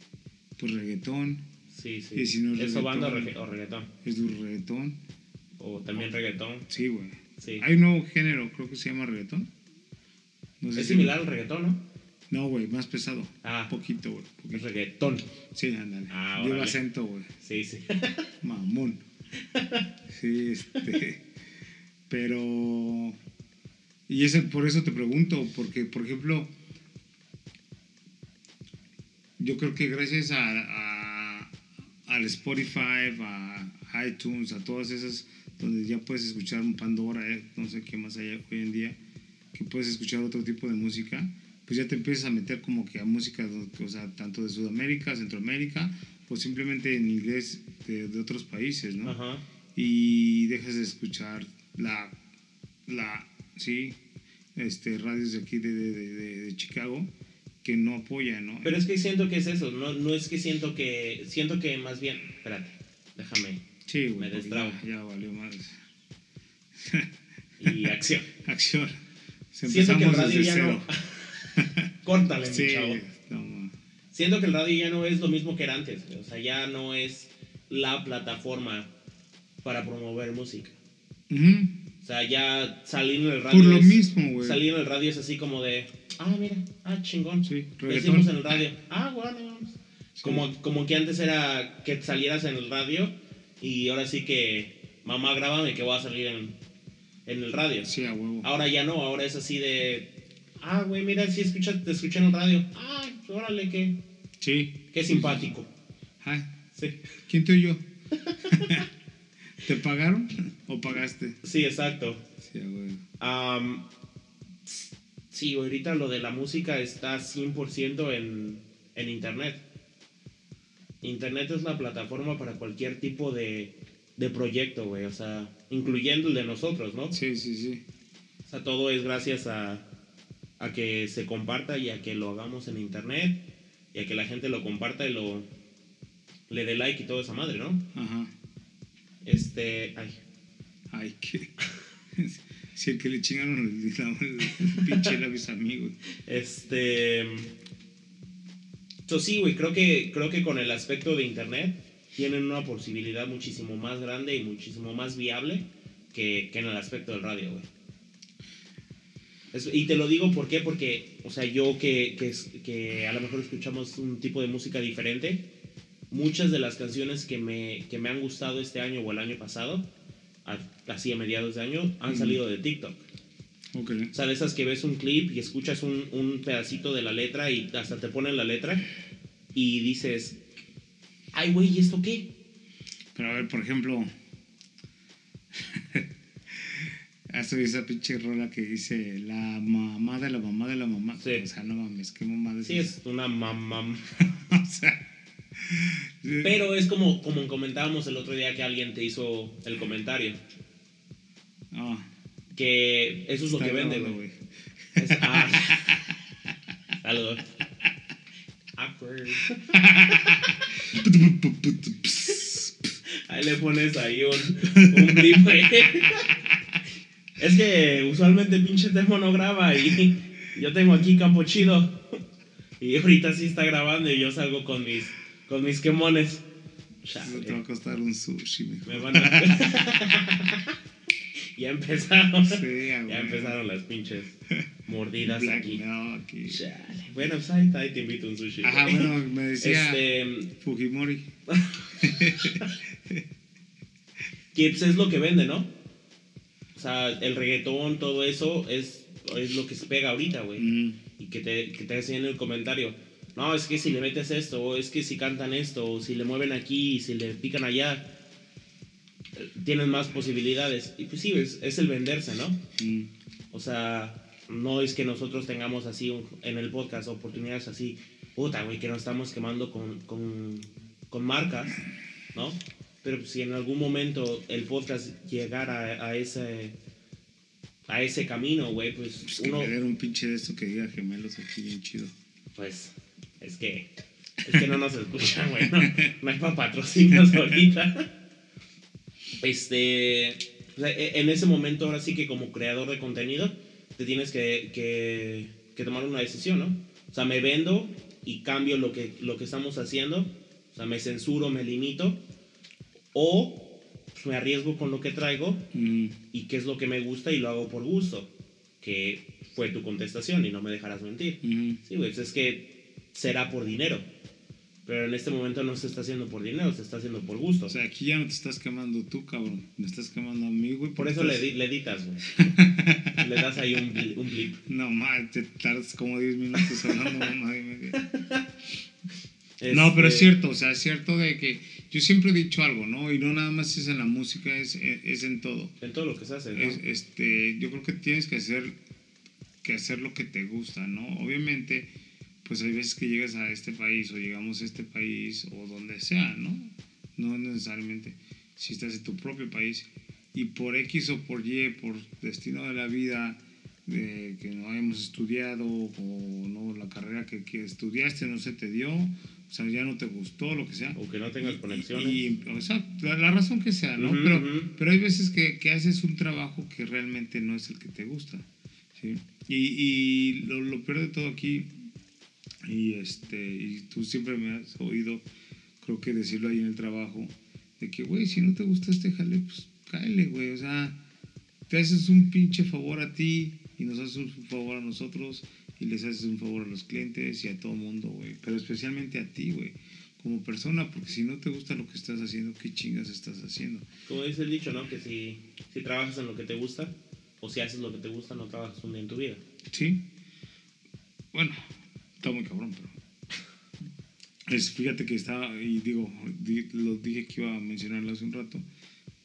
[SPEAKER 1] pues reggaetón.
[SPEAKER 2] Sí, sí.
[SPEAKER 1] Y si no es
[SPEAKER 2] ¿Eso banda o
[SPEAKER 1] reggaetón.
[SPEAKER 2] regga- o reggaetón?
[SPEAKER 1] Es duro reggaetón.
[SPEAKER 2] O también reggaetón.
[SPEAKER 1] Sí, güey.
[SPEAKER 2] Sí.
[SPEAKER 1] Hay un nuevo género, creo que se llama reggaetón. No sé
[SPEAKER 2] Es
[SPEAKER 1] si-
[SPEAKER 2] similar al reggaetón, ¿no?
[SPEAKER 1] No, güey, más pesado.
[SPEAKER 2] Ah.
[SPEAKER 1] Poquito, güey.
[SPEAKER 2] Reggaetón.
[SPEAKER 1] Sí, ándale.
[SPEAKER 2] Ah,
[SPEAKER 1] Lleva acento, güey.
[SPEAKER 2] Sí, sí.
[SPEAKER 1] Mamón. Sí, este. Pero. Y es el- por eso te pregunto, porque, por ejemplo, yo creo que gracias a, a- al Spotify, a iTunes, a todas esas, donde ya puedes escuchar un Pandora, eh, no sé qué más hay hoy en día, que puedes escuchar otro tipo de música, pues ya te empiezas a meter como que a música, o sea, tanto de Sudamérica, Centroamérica, o simplemente en inglés de, de otros países, ¿no?
[SPEAKER 2] Ajá.
[SPEAKER 1] y dejas de escuchar la, la sí, este, radios de aquí de, de, de- Chicago que no apoya, ¿no?
[SPEAKER 2] Pero es que siento que es eso, no, no es que siento que, siento que más bien, espérate, déjame,
[SPEAKER 1] sí, güey,
[SPEAKER 2] me destrabo.
[SPEAKER 1] Ya, ya valió más.
[SPEAKER 2] y acción.
[SPEAKER 1] Acción.
[SPEAKER 2] Siento que el
[SPEAKER 1] Empezamos
[SPEAKER 2] radio
[SPEAKER 1] desde
[SPEAKER 2] ya
[SPEAKER 1] cero.
[SPEAKER 2] no, córtale,
[SPEAKER 1] Sí,
[SPEAKER 2] mi chavo.
[SPEAKER 1] no.
[SPEAKER 2] Siento que el radio ya no es lo mismo que era antes, o sea, ya no es la plataforma para promover música.
[SPEAKER 1] Ujú.
[SPEAKER 2] O sea, ya salir en el radio.
[SPEAKER 1] Por lo
[SPEAKER 2] es-
[SPEAKER 1] mismo, güey.
[SPEAKER 2] Salir en el radio es así como de, ah, mira, ah, chingón.
[SPEAKER 1] Sí,
[SPEAKER 2] hicimos en el radio. Ah, bueno, vamos. Como, como que antes era que salieras en el radio y ahora sí que mamá grábame que voy a salir en, en el radio.
[SPEAKER 1] Sí, a huevo.
[SPEAKER 2] Ahora ya no, ahora es así de, ah, güey, mira, si escucha, te escuché en el radio. Ah, órale, qué,
[SPEAKER 1] Sí.
[SPEAKER 2] qué simpático.
[SPEAKER 1] Ay,
[SPEAKER 2] Sí.
[SPEAKER 1] ¿Quién te oyó? ¿Te pagaron o pagaste?
[SPEAKER 2] Sí, exacto.
[SPEAKER 1] Sí, huevo.
[SPEAKER 2] Am, sí, ahorita lo de la música está 100% en, en Internet. Internet es la plataforma para cualquier tipo de, de proyecto, güey. O sea, incluyendo el de nosotros, ¿no?
[SPEAKER 1] Sí, sí, sí.
[SPEAKER 2] O sea, todo es gracias a, a que se comparta y a que lo hagamos en Internet y a que la gente lo comparta y lo le dé like y toda esa madre, ¿no?
[SPEAKER 1] Ajá.
[SPEAKER 2] Este, ay,
[SPEAKER 1] Ay, qué. Si el que le chingaron el, pinche era mis amigos.
[SPEAKER 2] Este. So, sí, güey, creo que, creo que con el aspecto de internet tienen una posibilidad muchísimo más grande y muchísimo más viable que, que en el aspecto del radio, güey. Es- y te lo digo ¿por qué? porque, o sea, yo que, que, que a lo mejor escuchamos un tipo de música diferente, muchas de las canciones que me, que me han gustado este año o el año pasado, a- así a mediados de año, han
[SPEAKER 1] Ujú.
[SPEAKER 2] salido de TikTok.
[SPEAKER 1] Ok.
[SPEAKER 2] O sea, de esas que ves un clip y escuchas un, un pedacito de la letra y hasta te ponen la letra y dices, ay, güey, ¿y esto qué?
[SPEAKER 1] Pero a ver, por ejemplo. Hace esa pinche rola que dice la mamá de la mamá de la mamá.
[SPEAKER 2] Sí.
[SPEAKER 1] O sea, no mames, qué mamá
[SPEAKER 2] Sí, es una mamá.
[SPEAKER 1] o sea.
[SPEAKER 2] Pero es como, como comentábamos el otro día que alguien te hizo el comentario,
[SPEAKER 1] Ah,
[SPEAKER 2] que eso es lo
[SPEAKER 1] está
[SPEAKER 2] que vende, güey. Es- ah. Saludos. Awkward. Ahí le pones ahí un, un clip. Es que usualmente pinche Temo no graba y yo tengo aquí campo chido. Y ahorita sí está grabando y yo salgo con mis, con mis quemones. Chale,
[SPEAKER 1] te va a costar un sushi, mejor.
[SPEAKER 2] me van a... ya empezaron.
[SPEAKER 1] Sí, a
[SPEAKER 2] ya
[SPEAKER 1] huevo.
[SPEAKER 2] empezaron las pinches mordidas
[SPEAKER 1] Black
[SPEAKER 2] aquí.
[SPEAKER 1] no, aquí.
[SPEAKER 2] Chale. Bueno, pues ahí, ahí te invito a un sushi.
[SPEAKER 1] Ajá,
[SPEAKER 2] güey.
[SPEAKER 1] bueno, me decía
[SPEAKER 2] Este,
[SPEAKER 1] Fujimori.
[SPEAKER 2] pues, es lo que vende, ¿no? O sea, el reggaetón, todo eso es, es lo que se pega ahorita, güey.
[SPEAKER 1] Mm,
[SPEAKER 2] Y que te, que te decían en el comentario, no, es que si le metes esto, o es que si cantan esto, o si le mueven aquí, si le pican allá, tienen más posibilidades. Y pues sí, es, es el venderse, ¿no?
[SPEAKER 1] mm.
[SPEAKER 2] O sea, no es que nosotros tengamos así un- en el podcast oportunidades así, puta, güey, que nos estamos quemando con, con, con marcas, ¿no? Pero si en algún momento el podcast llegara a, a ese a ese camino, güey, pues
[SPEAKER 1] Pues que
[SPEAKER 2] uno,
[SPEAKER 1] diera un pinche de esto que diga gemelos aquí bien chido.
[SPEAKER 2] pues es que es que no nos escuchan, güey, no, no hay para patrocinos ahorita. Este, sea, e- en ese momento ahora sí que como creador de contenido te tienes que, que, que tomar una decisión, ¿no? O sea, me vendo y cambio lo que, lo que estamos haciendo, o sea, me censuro, me limito, o pues, me arriesgo con lo que traigo
[SPEAKER 1] Mm,
[SPEAKER 2] y qué es lo que me gusta y lo hago por gusto, que fue tu contestación y no me dejarás mentir.
[SPEAKER 1] mm.
[SPEAKER 2] Sí, güey, pues es que será por dinero. Pero en este momento no se está haciendo por dinero, se está haciendo por gusto.
[SPEAKER 1] O sea, aquí ya no te estás quemando tú, cabrón. Me estás quemando a mí, güey.
[SPEAKER 2] por eso le,
[SPEAKER 1] estás-
[SPEAKER 2] le editas, güey. le das ahí un, bli- un blip.
[SPEAKER 1] No, mal, te tardas como 10 minutos hablando, mamá. y media. No, pero es
[SPEAKER 2] Este,
[SPEAKER 1] cierto, o sea, es cierto de que yo siempre he dicho algo, ¿no? Y no nada más es en la música, es, es en todo.
[SPEAKER 2] En todo lo que se hace, ¿no?
[SPEAKER 1] Es, este, yo creo que tienes que hacer, que hacer lo que te gusta, ¿no? Obviamente, pues hay veces que llegas a este país o llegamos a este país o donde sea, ¿no? No necesariamente si estás en tu propio país y por X o por Y, por destino de la vida, de que no hayamos estudiado o no la carrera que, que estudiaste no se te dio, o sea, ya no te gustó, lo que sea.
[SPEAKER 2] O que no tengas conexiones.
[SPEAKER 1] Y, o sea, la, razón que sea, ¿no?
[SPEAKER 2] Ujú,
[SPEAKER 1] pero,
[SPEAKER 2] ujú.
[SPEAKER 1] pero hay veces que, que haces un trabajo que realmente no es el que te gusta, ¿sí? Y, y lo, lo peor de todo aquí, y, este, y tú siempre me has oído, creo que decirlo ahí en el trabajo, de que, güey, si no te gusta este jale, pues cáele, güey, o sea, te haces un pinche favor a ti y nos haces un favor a nosotros y les haces un favor a los clientes y a todo mundo, güey, pero especialmente a ti, güey, como persona, porque si no te gusta lo que estás haciendo, ¿qué chingas estás haciendo?
[SPEAKER 2] Como dice el dicho, ¿no? Que si, si trabajas en lo que te gusta, o si haces lo que te gusta, no trabajas un día en tu vida.
[SPEAKER 1] Sí. Bueno, está muy cabrón, pero. Es, fíjate que estaba, y digo, di- lo dije que iba a mencionarlo hace un rato,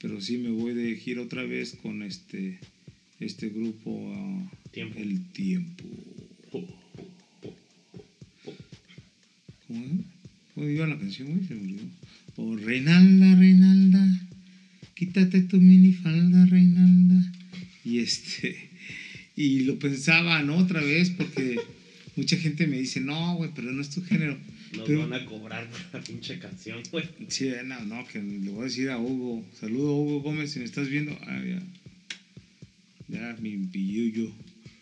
[SPEAKER 1] pero sí me voy de gira otra vez con este, este grupo, ah,
[SPEAKER 2] Tiempo.
[SPEAKER 1] El Tiempo. ¿Cómo es? ¿Cómo iba la canción, güey? Se me olvidó. Oh, Reinalda, Reinalda, quítate tu minifalda, Reinalda. Y este, y lo pensaba, ¿no? Otra vez, porque mucha gente me dice, no, güey, pero no es tu género.
[SPEAKER 2] Nos
[SPEAKER 1] Pero-
[SPEAKER 2] van a cobrar por la pinche canción, güey.
[SPEAKER 1] Sí, no, no, que le voy a decir a Hugo, saludo a Hugo Gómez, si me estás viendo, ah, ya, ya, mi pilluyo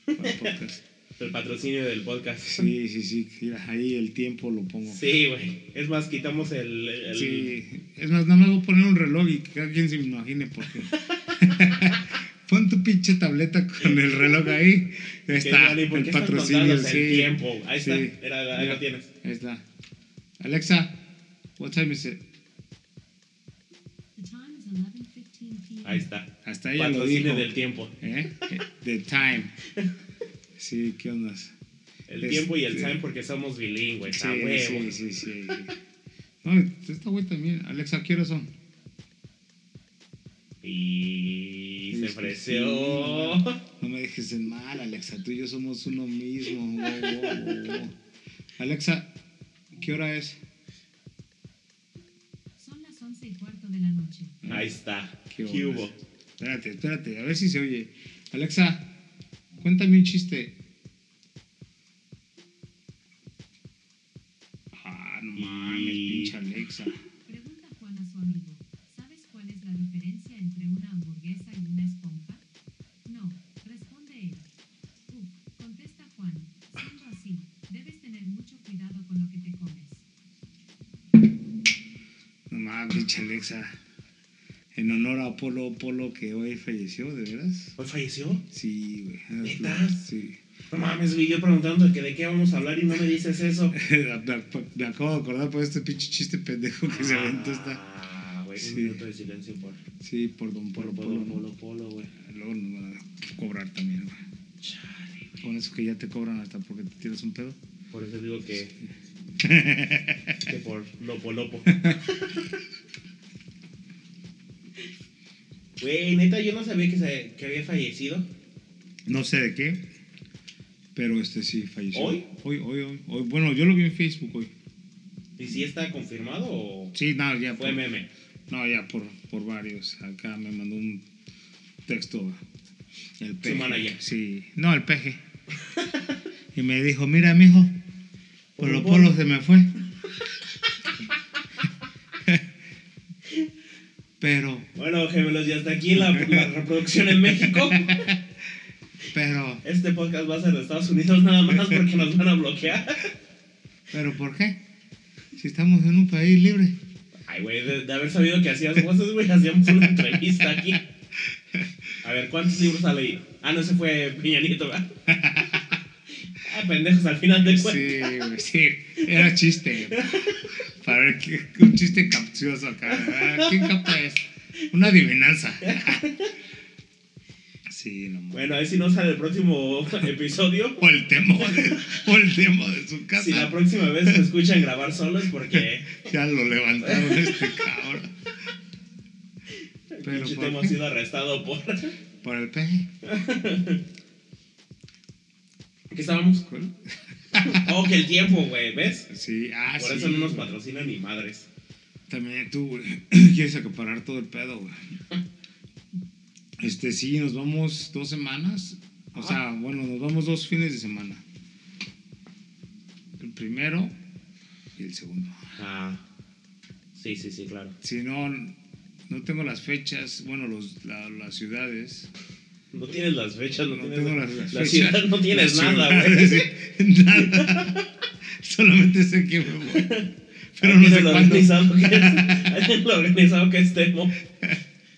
[SPEAKER 1] para el podcast.
[SPEAKER 2] El patrocinio del podcast.
[SPEAKER 1] Sí, sí, sí, mira, ahí el tiempo lo pongo.
[SPEAKER 2] Sí, güey. Es más, quitamos el. el-
[SPEAKER 1] Sí, es más, nada más voy a poner un reloj y que cada quien se imagine porque. Pon tu pinche tableta con el reloj ahí. Ahí está,
[SPEAKER 2] digan, ¿y por
[SPEAKER 1] el
[SPEAKER 2] qué
[SPEAKER 1] patrocinio.
[SPEAKER 2] contándonos
[SPEAKER 1] Sí,
[SPEAKER 2] el tiempo? Ahí está. Era- ahí
[SPEAKER 1] Mira,
[SPEAKER 2] lo tienes.
[SPEAKER 1] Ahí está. Alexa, what time is it?
[SPEAKER 3] The time is 11:15 p.m.
[SPEAKER 2] Ahí está.
[SPEAKER 1] Hasta ella lo dijo.
[SPEAKER 2] del tiempo.
[SPEAKER 1] ¿Eh? The time. Sí, ¿qué onda?
[SPEAKER 2] El
[SPEAKER 1] Este-
[SPEAKER 2] tiempo y el time porque somos bilingües.
[SPEAKER 1] Sí,
[SPEAKER 2] a huevo.
[SPEAKER 1] sí, sí, sí. No, esta güey también. Alexa, ¿qué horas son?
[SPEAKER 2] Y se ofreció.
[SPEAKER 1] sí. No me dejes en mal, Alexa. Tú y yo somos uno mismo. Wow, wow, wow, wow. Alexa, ¿qué hora es?
[SPEAKER 3] Son las 11 y cuarto de la noche.
[SPEAKER 2] Ahí está.
[SPEAKER 1] ¿Qué
[SPEAKER 2] ¿Qué hubo?
[SPEAKER 1] Espérate, espérate, a ver si se oye. Alexa, cuéntame un chiste. Ah, no mames,
[SPEAKER 2] Y-
[SPEAKER 1] pinche Alexa.
[SPEAKER 3] Pregunta Juan a su amigo. ¿Sabes cuál es la diferencia entre una hamburguesa y una esponja? No, responde él. Uf, contesta Juan. Siendo así, debes tener mucho cuidado con lo que te comes.
[SPEAKER 1] No mames, pinche Alexa. En honor a Apolo Polo que hoy falleció, ¿de veras?
[SPEAKER 2] ¿Hoy falleció?
[SPEAKER 1] Sí, güey.
[SPEAKER 2] ¿Neta?
[SPEAKER 1] Sí.
[SPEAKER 2] No mames, güey. Yo preguntando que de qué vamos a hablar y no me dices eso.
[SPEAKER 1] me, acabo de acordar por este pinche chiste pendejo que se aventó esta.
[SPEAKER 2] Ah, güey.
[SPEAKER 1] Sí.
[SPEAKER 2] Un minuto de silencio por.
[SPEAKER 1] Sí, por Don Polo
[SPEAKER 2] Por
[SPEAKER 1] Polo.
[SPEAKER 2] Polo. Polo, Polo, güey.
[SPEAKER 1] Luego nos van a cobrar también, güey.
[SPEAKER 2] Chale, güey.
[SPEAKER 1] Con eso que ya te cobran hasta porque te tiras un pedo.
[SPEAKER 2] Por eso digo que. que por Lopo Lopo. Güey, neta, yo no sabía que, se, que había fallecido.
[SPEAKER 1] No sé de qué, pero este sí falleció.
[SPEAKER 2] ¿Hoy?
[SPEAKER 1] Hoy, hoy, hoy. hoy. Bueno, yo lo vi en Facebook hoy.
[SPEAKER 2] ¿Y si está confirmado o
[SPEAKER 1] Sí, no, ya
[SPEAKER 2] fue
[SPEAKER 1] por,
[SPEAKER 2] meme?
[SPEAKER 1] No, ya por, por varios. Acá me mandó un texto el peje.
[SPEAKER 2] manager.
[SPEAKER 1] Sí, no, el peje. y me dijo, mira, mijo, Polo
[SPEAKER 2] Polo.
[SPEAKER 1] se me fue. pero,
[SPEAKER 2] Bueno, gemelos, ya está aquí la, la reproducción en México.
[SPEAKER 1] pero,
[SPEAKER 2] Este podcast va a ser de Estados Unidos nada más porque nos van a bloquear.
[SPEAKER 1] pero, ¿por qué? Si estamos en un país libre.
[SPEAKER 2] Ay, güey, de, de haber sabido que hacías voces, güey, hacíamos una entrevista aquí. A ver, ¿cuántos libros ha leído? Ah, no, ese fue Peña Nieto, ¿verdad? Pendejos, al final del cuento.
[SPEAKER 1] Sí, sí. Era chiste. Para ver qué, un chiste capcioso acá. ¿Quién capta? Una adivinanza. Sí, no mames.
[SPEAKER 2] Bueno, a ver si no sale el próximo episodio.
[SPEAKER 1] O el demo de, o el de su casa.
[SPEAKER 2] Si la próxima vez se escuchan grabar solos porque
[SPEAKER 1] Ya lo levantaron este cabrón. Pero ¿por
[SPEAKER 2] tema
[SPEAKER 1] qué?
[SPEAKER 2] sido arrestado por...
[SPEAKER 1] Por el peje.
[SPEAKER 2] ¿Qué estábamos?
[SPEAKER 1] ¿Cuál?
[SPEAKER 2] Oh, que el tiempo, güey, ¿ves?
[SPEAKER 1] Sí, ah,
[SPEAKER 2] Por
[SPEAKER 1] sí.
[SPEAKER 2] eso no nos patrocinan ni madres.
[SPEAKER 1] También tú, güey, quieres acaparar todo el pedo, güey. Este, sí, nos vamos dos semanas O sea, bueno, nos vamos dos fines de semana. El primero y el segundo.
[SPEAKER 2] Ah. Sí, sí, sí, claro.
[SPEAKER 1] Si no, no tengo las fechas, bueno, los, la- las ciudades.
[SPEAKER 2] No tienes las fechas, no,
[SPEAKER 1] No
[SPEAKER 2] tienes
[SPEAKER 1] tengo
[SPEAKER 2] la,
[SPEAKER 1] las, las
[SPEAKER 2] la
[SPEAKER 1] fechas.
[SPEAKER 2] ciudad no tienes nada, güey.
[SPEAKER 1] sí, nada. Solamente sé que me voy. Pero no sé
[SPEAKER 2] lo
[SPEAKER 1] cuándo.
[SPEAKER 2] organizado que es, lo organizado que es Temo.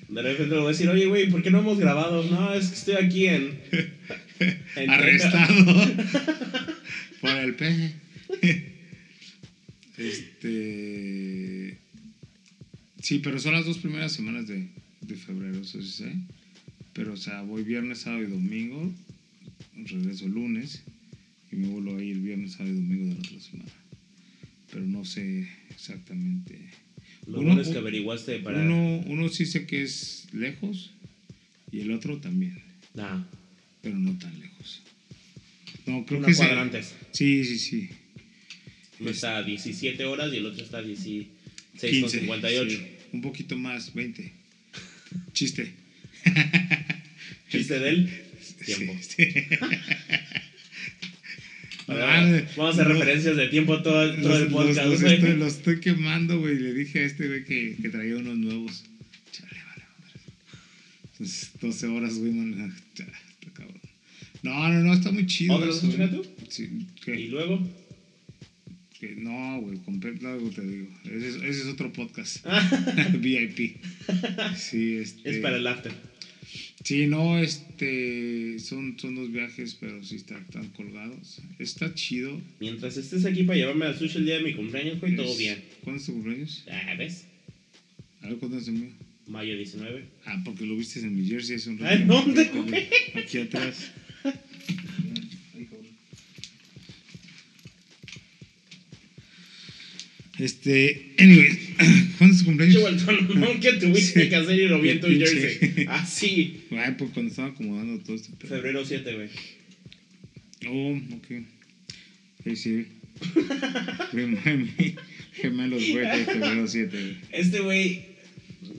[SPEAKER 2] De repente le voy a decir, oye, güey, ¿por qué no hemos grabado? No, es que estoy aquí en... en
[SPEAKER 1] Arrestado por el peje. Este. Sí, pero son las dos primeras semanas de, de febrero, sí. Pero, o sea, voy viernes, sábado y domingo. Regreso lunes. Y me vuelvo a ir viernes, sábado y domingo de la otra semana. Pero no sé exactamente.
[SPEAKER 2] Lo
[SPEAKER 1] Uno-
[SPEAKER 2] bueno es que averiguaste para...
[SPEAKER 1] Uno, uno sí sé que es lejos. Y el otro también.
[SPEAKER 2] Nah,
[SPEAKER 1] Pero no tan lejos. No, creo
[SPEAKER 2] una
[SPEAKER 1] que sí.
[SPEAKER 2] cuadra antes.
[SPEAKER 1] Sí, sí, sí.
[SPEAKER 2] Uno está a 17 horas y el otro está a 16 con
[SPEAKER 1] 15,
[SPEAKER 2] 58.
[SPEAKER 1] sí. Un poquito más, 20. Chiste.
[SPEAKER 2] Chiste de él, tiempo.
[SPEAKER 1] Sí, sí. Ah,
[SPEAKER 2] Vamos a hacer
[SPEAKER 1] no,
[SPEAKER 2] referencias de tiempo todo, todo
[SPEAKER 1] Los,
[SPEAKER 2] el
[SPEAKER 1] los-
[SPEAKER 2] podcast,
[SPEAKER 1] los
[SPEAKER 2] güey.
[SPEAKER 1] estoy, los estoy quemando, güey. Le dije a este güey que, que traía unos nuevos. Chale, vale, madre. Entonces, 12 horas, güey, man. Ya, está cabrón. No, no, no, está muy chido.
[SPEAKER 2] ¿Otra
[SPEAKER 1] eso,
[SPEAKER 2] vez
[SPEAKER 1] güey.
[SPEAKER 2] tú?
[SPEAKER 1] Sí, ¿qué?
[SPEAKER 2] Y luego...
[SPEAKER 1] Que no, güey, compré, luego te digo. Ese es, ese es otro podcast. VIP. Sí, este.
[SPEAKER 2] Es para el after.
[SPEAKER 1] Sí, no, este. Son, son dos viajes, pero sí están, están colgados. Está chido.
[SPEAKER 2] Mientras estés aquí para llevarme al sushi el día de mi cumpleaños, güey, todo bien.
[SPEAKER 1] ¿Cuándo es tu cumpleaños?
[SPEAKER 2] Ah, ¿ves?
[SPEAKER 1] A ver, ¿cuándo es el mío?
[SPEAKER 2] Mayo 19.
[SPEAKER 1] Ah, porque lo viste en mi jersey hace un rato.
[SPEAKER 2] Ay, ¿dónde, güey?
[SPEAKER 1] Aquí atrás. Este, anyways, ¿cuándo es tu cumpleaños?
[SPEAKER 2] No, que tuviste que hacer y lo vi en tu jersey. Así.
[SPEAKER 1] Ay, pues cuando estaba acomodando todo este pedo.
[SPEAKER 2] Febrero 7, güey.
[SPEAKER 1] Oh, ok. Sí, sí. Gemelos, güey, de febrero 7, güey.
[SPEAKER 2] Este güey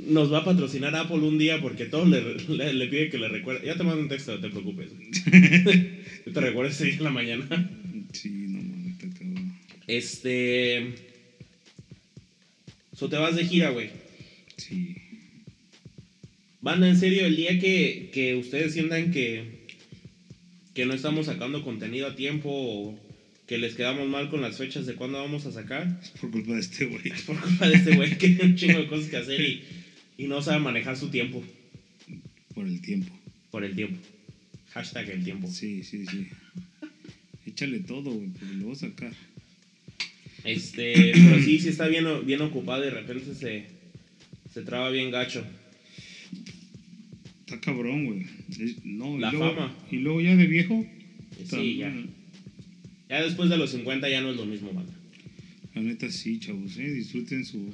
[SPEAKER 2] nos va a patrocinar Apple un día porque todo le, le, le pide que le recuerde. Ya te mando un texto, no te preocupes. Yo te recuerdo ese día en la mañana.
[SPEAKER 1] Sí, no mames, está cabrón.
[SPEAKER 2] Este. So te vas de gira, güey.
[SPEAKER 1] Sí.
[SPEAKER 2] Banda, en serio, el día que, que ustedes sientan que, que no estamos sacando contenido a tiempo o que les quedamos mal con las fechas de cuándo vamos a sacar,
[SPEAKER 1] Es por culpa de este güey.
[SPEAKER 2] es por culpa de este güey que tiene un chingo de cosas que hacer y, y no sabe manejar su tiempo
[SPEAKER 1] Por el tiempo.
[SPEAKER 2] por el tiempo. Hashtag el tiempo.
[SPEAKER 1] Sí, sí, sí. Échale todo, güey, porque lo voy a sacar.
[SPEAKER 2] Este, pero sí, sí está bien, bien ocupado y de repente se, se traba bien gacho.
[SPEAKER 1] Está cabrón, güey. No,
[SPEAKER 2] La
[SPEAKER 1] y luego,
[SPEAKER 2] fama.
[SPEAKER 1] Y luego ya de viejo.
[SPEAKER 2] Sí,
[SPEAKER 1] también,
[SPEAKER 2] ya. Ya después de los 50 ya no es lo mismo, banda.
[SPEAKER 1] La neta sí, chavos, ¿eh? Disfruten su,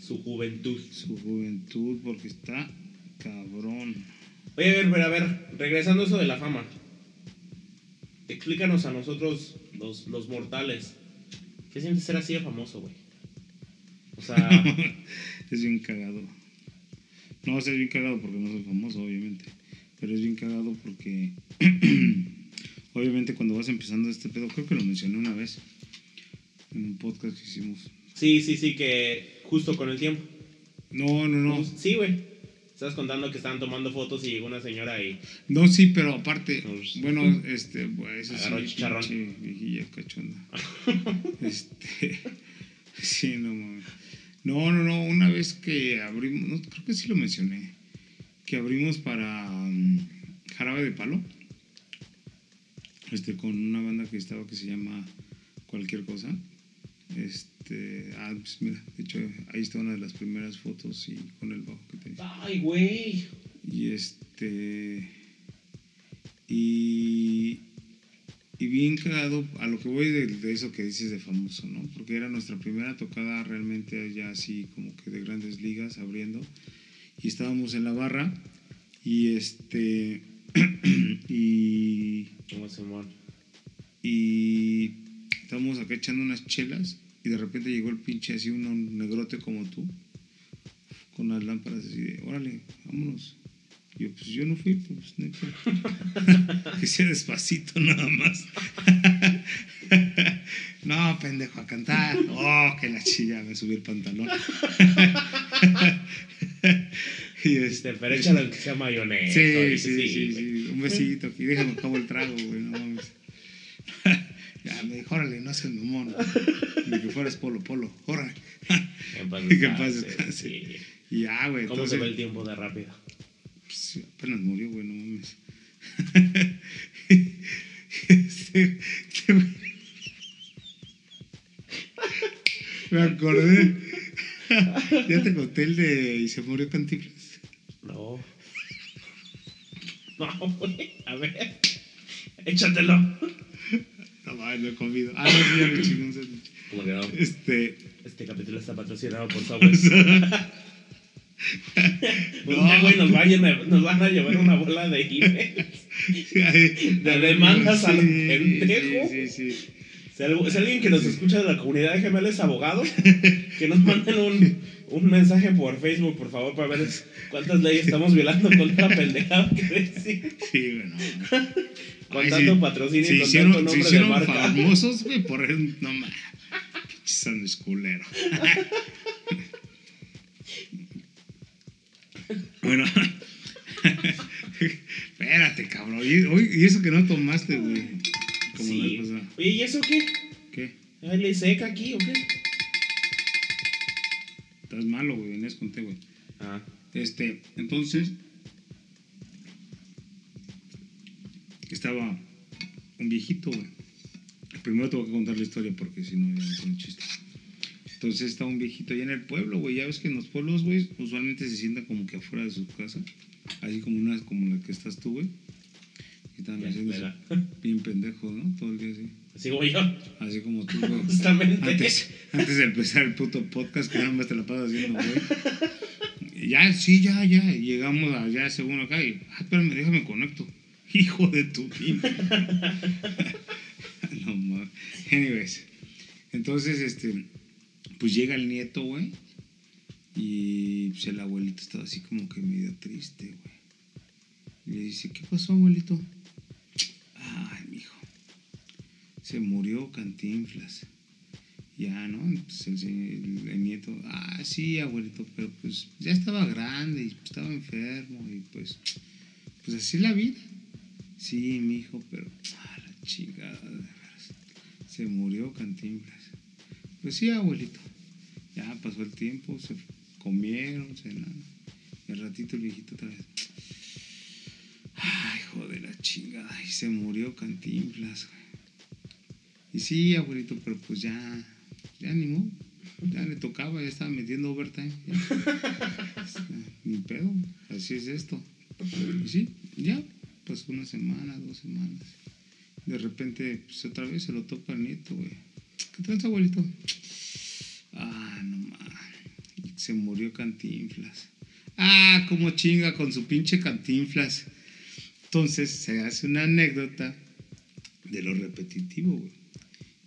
[SPEAKER 2] Su juventud.
[SPEAKER 1] su juventud porque está cabrón.
[SPEAKER 2] Oye, a ver, pero a ver, regresando a eso de la fama. Explícanos a nosotros, los, los mortales, ¿qué siente ser así de famoso, güey? O sea,
[SPEAKER 1] es bien cagado. No, o sea, es bien cagado porque no soy famoso, obviamente. Pero es bien cagado porque, obviamente, cuando vas empezando este pedo, creo que lo mencioné una vez en un podcast que hicimos.
[SPEAKER 2] sí, sí, sí, que justo con el tiempo.
[SPEAKER 1] No, no, no.
[SPEAKER 2] Sí, güey. Estás contando que estaban tomando fotos y llegó una señora y...
[SPEAKER 1] No, sí, pero aparte,
[SPEAKER 2] Pues,
[SPEAKER 1] bueno, este, pues,
[SPEAKER 2] Agarró
[SPEAKER 1] sí,
[SPEAKER 2] chicharrón.
[SPEAKER 1] pinche cachonda. este, sí, no mames. No, no, no, una vez que abrimos, no, creo que sí lo mencioné, que abrimos para mm, Jarabe de Palo, este, con una banda que estaba que se llama Cualquier Cosa. Este, ah, pues mira, de hecho, ahí está una de las primeras fotos y con el bajo que tenía.
[SPEAKER 2] ¡Ay, güey!
[SPEAKER 1] Y este. Y. Y bien cagado a lo que voy de, de eso que dices de famoso, ¿no? Porque era nuestra primera tocada realmente ya así como que de grandes ligas abriendo. Y estábamos en la barra. Y este. y.
[SPEAKER 2] Como Simón.
[SPEAKER 1] Y. Estábamos acá echando unas chelas. Y de repente llegó el pinche así, uno negrote como tú. Con las lámparas así de, órale, vámonos. Yo, pues yo no fui, pues no. Que sea despacito nada más. No, pendejo, a cantar. Oh, que la chilla, me subí el pantalón. Y este,
[SPEAKER 2] pero échale que sea mayonesa.
[SPEAKER 1] Sí,
[SPEAKER 2] oye,
[SPEAKER 1] sí, sí,
[SPEAKER 2] güey.
[SPEAKER 1] sí, Un besito aquí, déjame acabo el trago, güey, no mames. Ya me dijo, órale, no seas mamón. Ni que fueras polo, polo, órale. Que
[SPEAKER 2] descanse. sí.
[SPEAKER 1] Ya, güey,
[SPEAKER 2] ¿Cómo
[SPEAKER 1] entonces.
[SPEAKER 2] se ve el tiempo de rápido?
[SPEAKER 1] pues, apenas murió, güey, no mames. Este- este Me acordé. ya te conté el de. Y se murió Cantinflas.
[SPEAKER 2] No. No, güey. A ver. Échatelo.
[SPEAKER 1] No mames, lo he comido. Ah, no, sí, ya me chingó un sándwich.
[SPEAKER 2] Como que no.
[SPEAKER 1] Este.
[SPEAKER 2] Este capítulo está patrocinado por Subway. Un
[SPEAKER 1] No.
[SPEAKER 2] güey, nos, vayan a- nos van a llevar una bola de emails.
[SPEAKER 1] De
[SPEAKER 2] demandas a lo pendejo.
[SPEAKER 1] Sí, sí, sí.
[SPEAKER 2] Si, alguien que nos escucha de la comunidad de gemelos abogados, que nos manden un, un mensaje por Facebook, por favor, para ver cuántas leyes estamos violando con esta pendejada que decir.
[SPEAKER 1] Sí, güey, no.
[SPEAKER 2] Con tanto patrocinio
[SPEAKER 1] Se
[SPEAKER 2] y con
[SPEAKER 1] hicieron,
[SPEAKER 2] tanto
[SPEAKER 1] se
[SPEAKER 2] nombre de
[SPEAKER 1] hicieron
[SPEAKER 2] marca.
[SPEAKER 1] famosos, güey, por el. No mames. Sándwich culero. bueno. Espérate, cabrón. Y, eso que no tomaste, güey. Como la
[SPEAKER 2] Sí.
[SPEAKER 1] vez pasada.
[SPEAKER 2] Oye, ¿y eso qué?
[SPEAKER 1] ¿Qué?
[SPEAKER 2] ¿Ay, ¿Le seca aquí o qué?
[SPEAKER 1] Estás malo, güey. Venías con té, güey.
[SPEAKER 2] Ah,
[SPEAKER 1] Este, entonces, estaba un viejito, güey. Primero tengo que contar la historia porque si no, ya no tiene chiste. Entonces estaba un viejito allá en el pueblo, güey. Ya ves que en los pueblos, güey, usualmente se sienta como que afuera de su casa. Así como una como la que estás tú, güey. Y
[SPEAKER 2] Ya,
[SPEAKER 1] haciendo bien pendejo, ¿no? Todo el día así.
[SPEAKER 2] sigo yo,
[SPEAKER 1] Así como tú, güey.
[SPEAKER 2] justamente.
[SPEAKER 1] Antes, antes de empezar el puto podcast, que nada más te la pasas haciendo, güey. Ya, sí, ya, ya. Llegamos allá, según acá, y, ah, espérame, déjame conecto. Hijo de tu no mames. Anyways. Entonces, este, pues llega el nieto, güey. Y pues el abuelito estaba así como que medio triste, güey. Y le dice, ¿qué pasó, abuelito? Ay, mijo. Se murió Cantinflas. Ya, ¿no? Entonces el, el- el nieto, ah, sí, abuelito, pero pues ya estaba grande y estaba enfermo y pues, pues así es la vida. Sí, mi hijo, pero, ah, la chingada. Se murió Cantinflas. Pues sí, abuelito. Ya pasó el tiempo, se comieron, cenaron. Y al ratito el viejito otra vez. Ay, hijo de la chingada. Y se murió Cantinflas, güey. Y sí, abuelito, pero pues ya, ya ni modo. Ya le tocaba, ya estaba metiendo overtime. ya. Ni pedo, así es esto. Y sí, ya, pasó una semana, dos semanas. De repente, pues otra vez se lo topa el nieto, güey. ¿Qué tranza, abuelito? Ah, no mames. Se murió Cantinflas. Ah, como chinga con su pinche Cantinflas. Entonces se hace una anécdota de lo repetitivo, güey.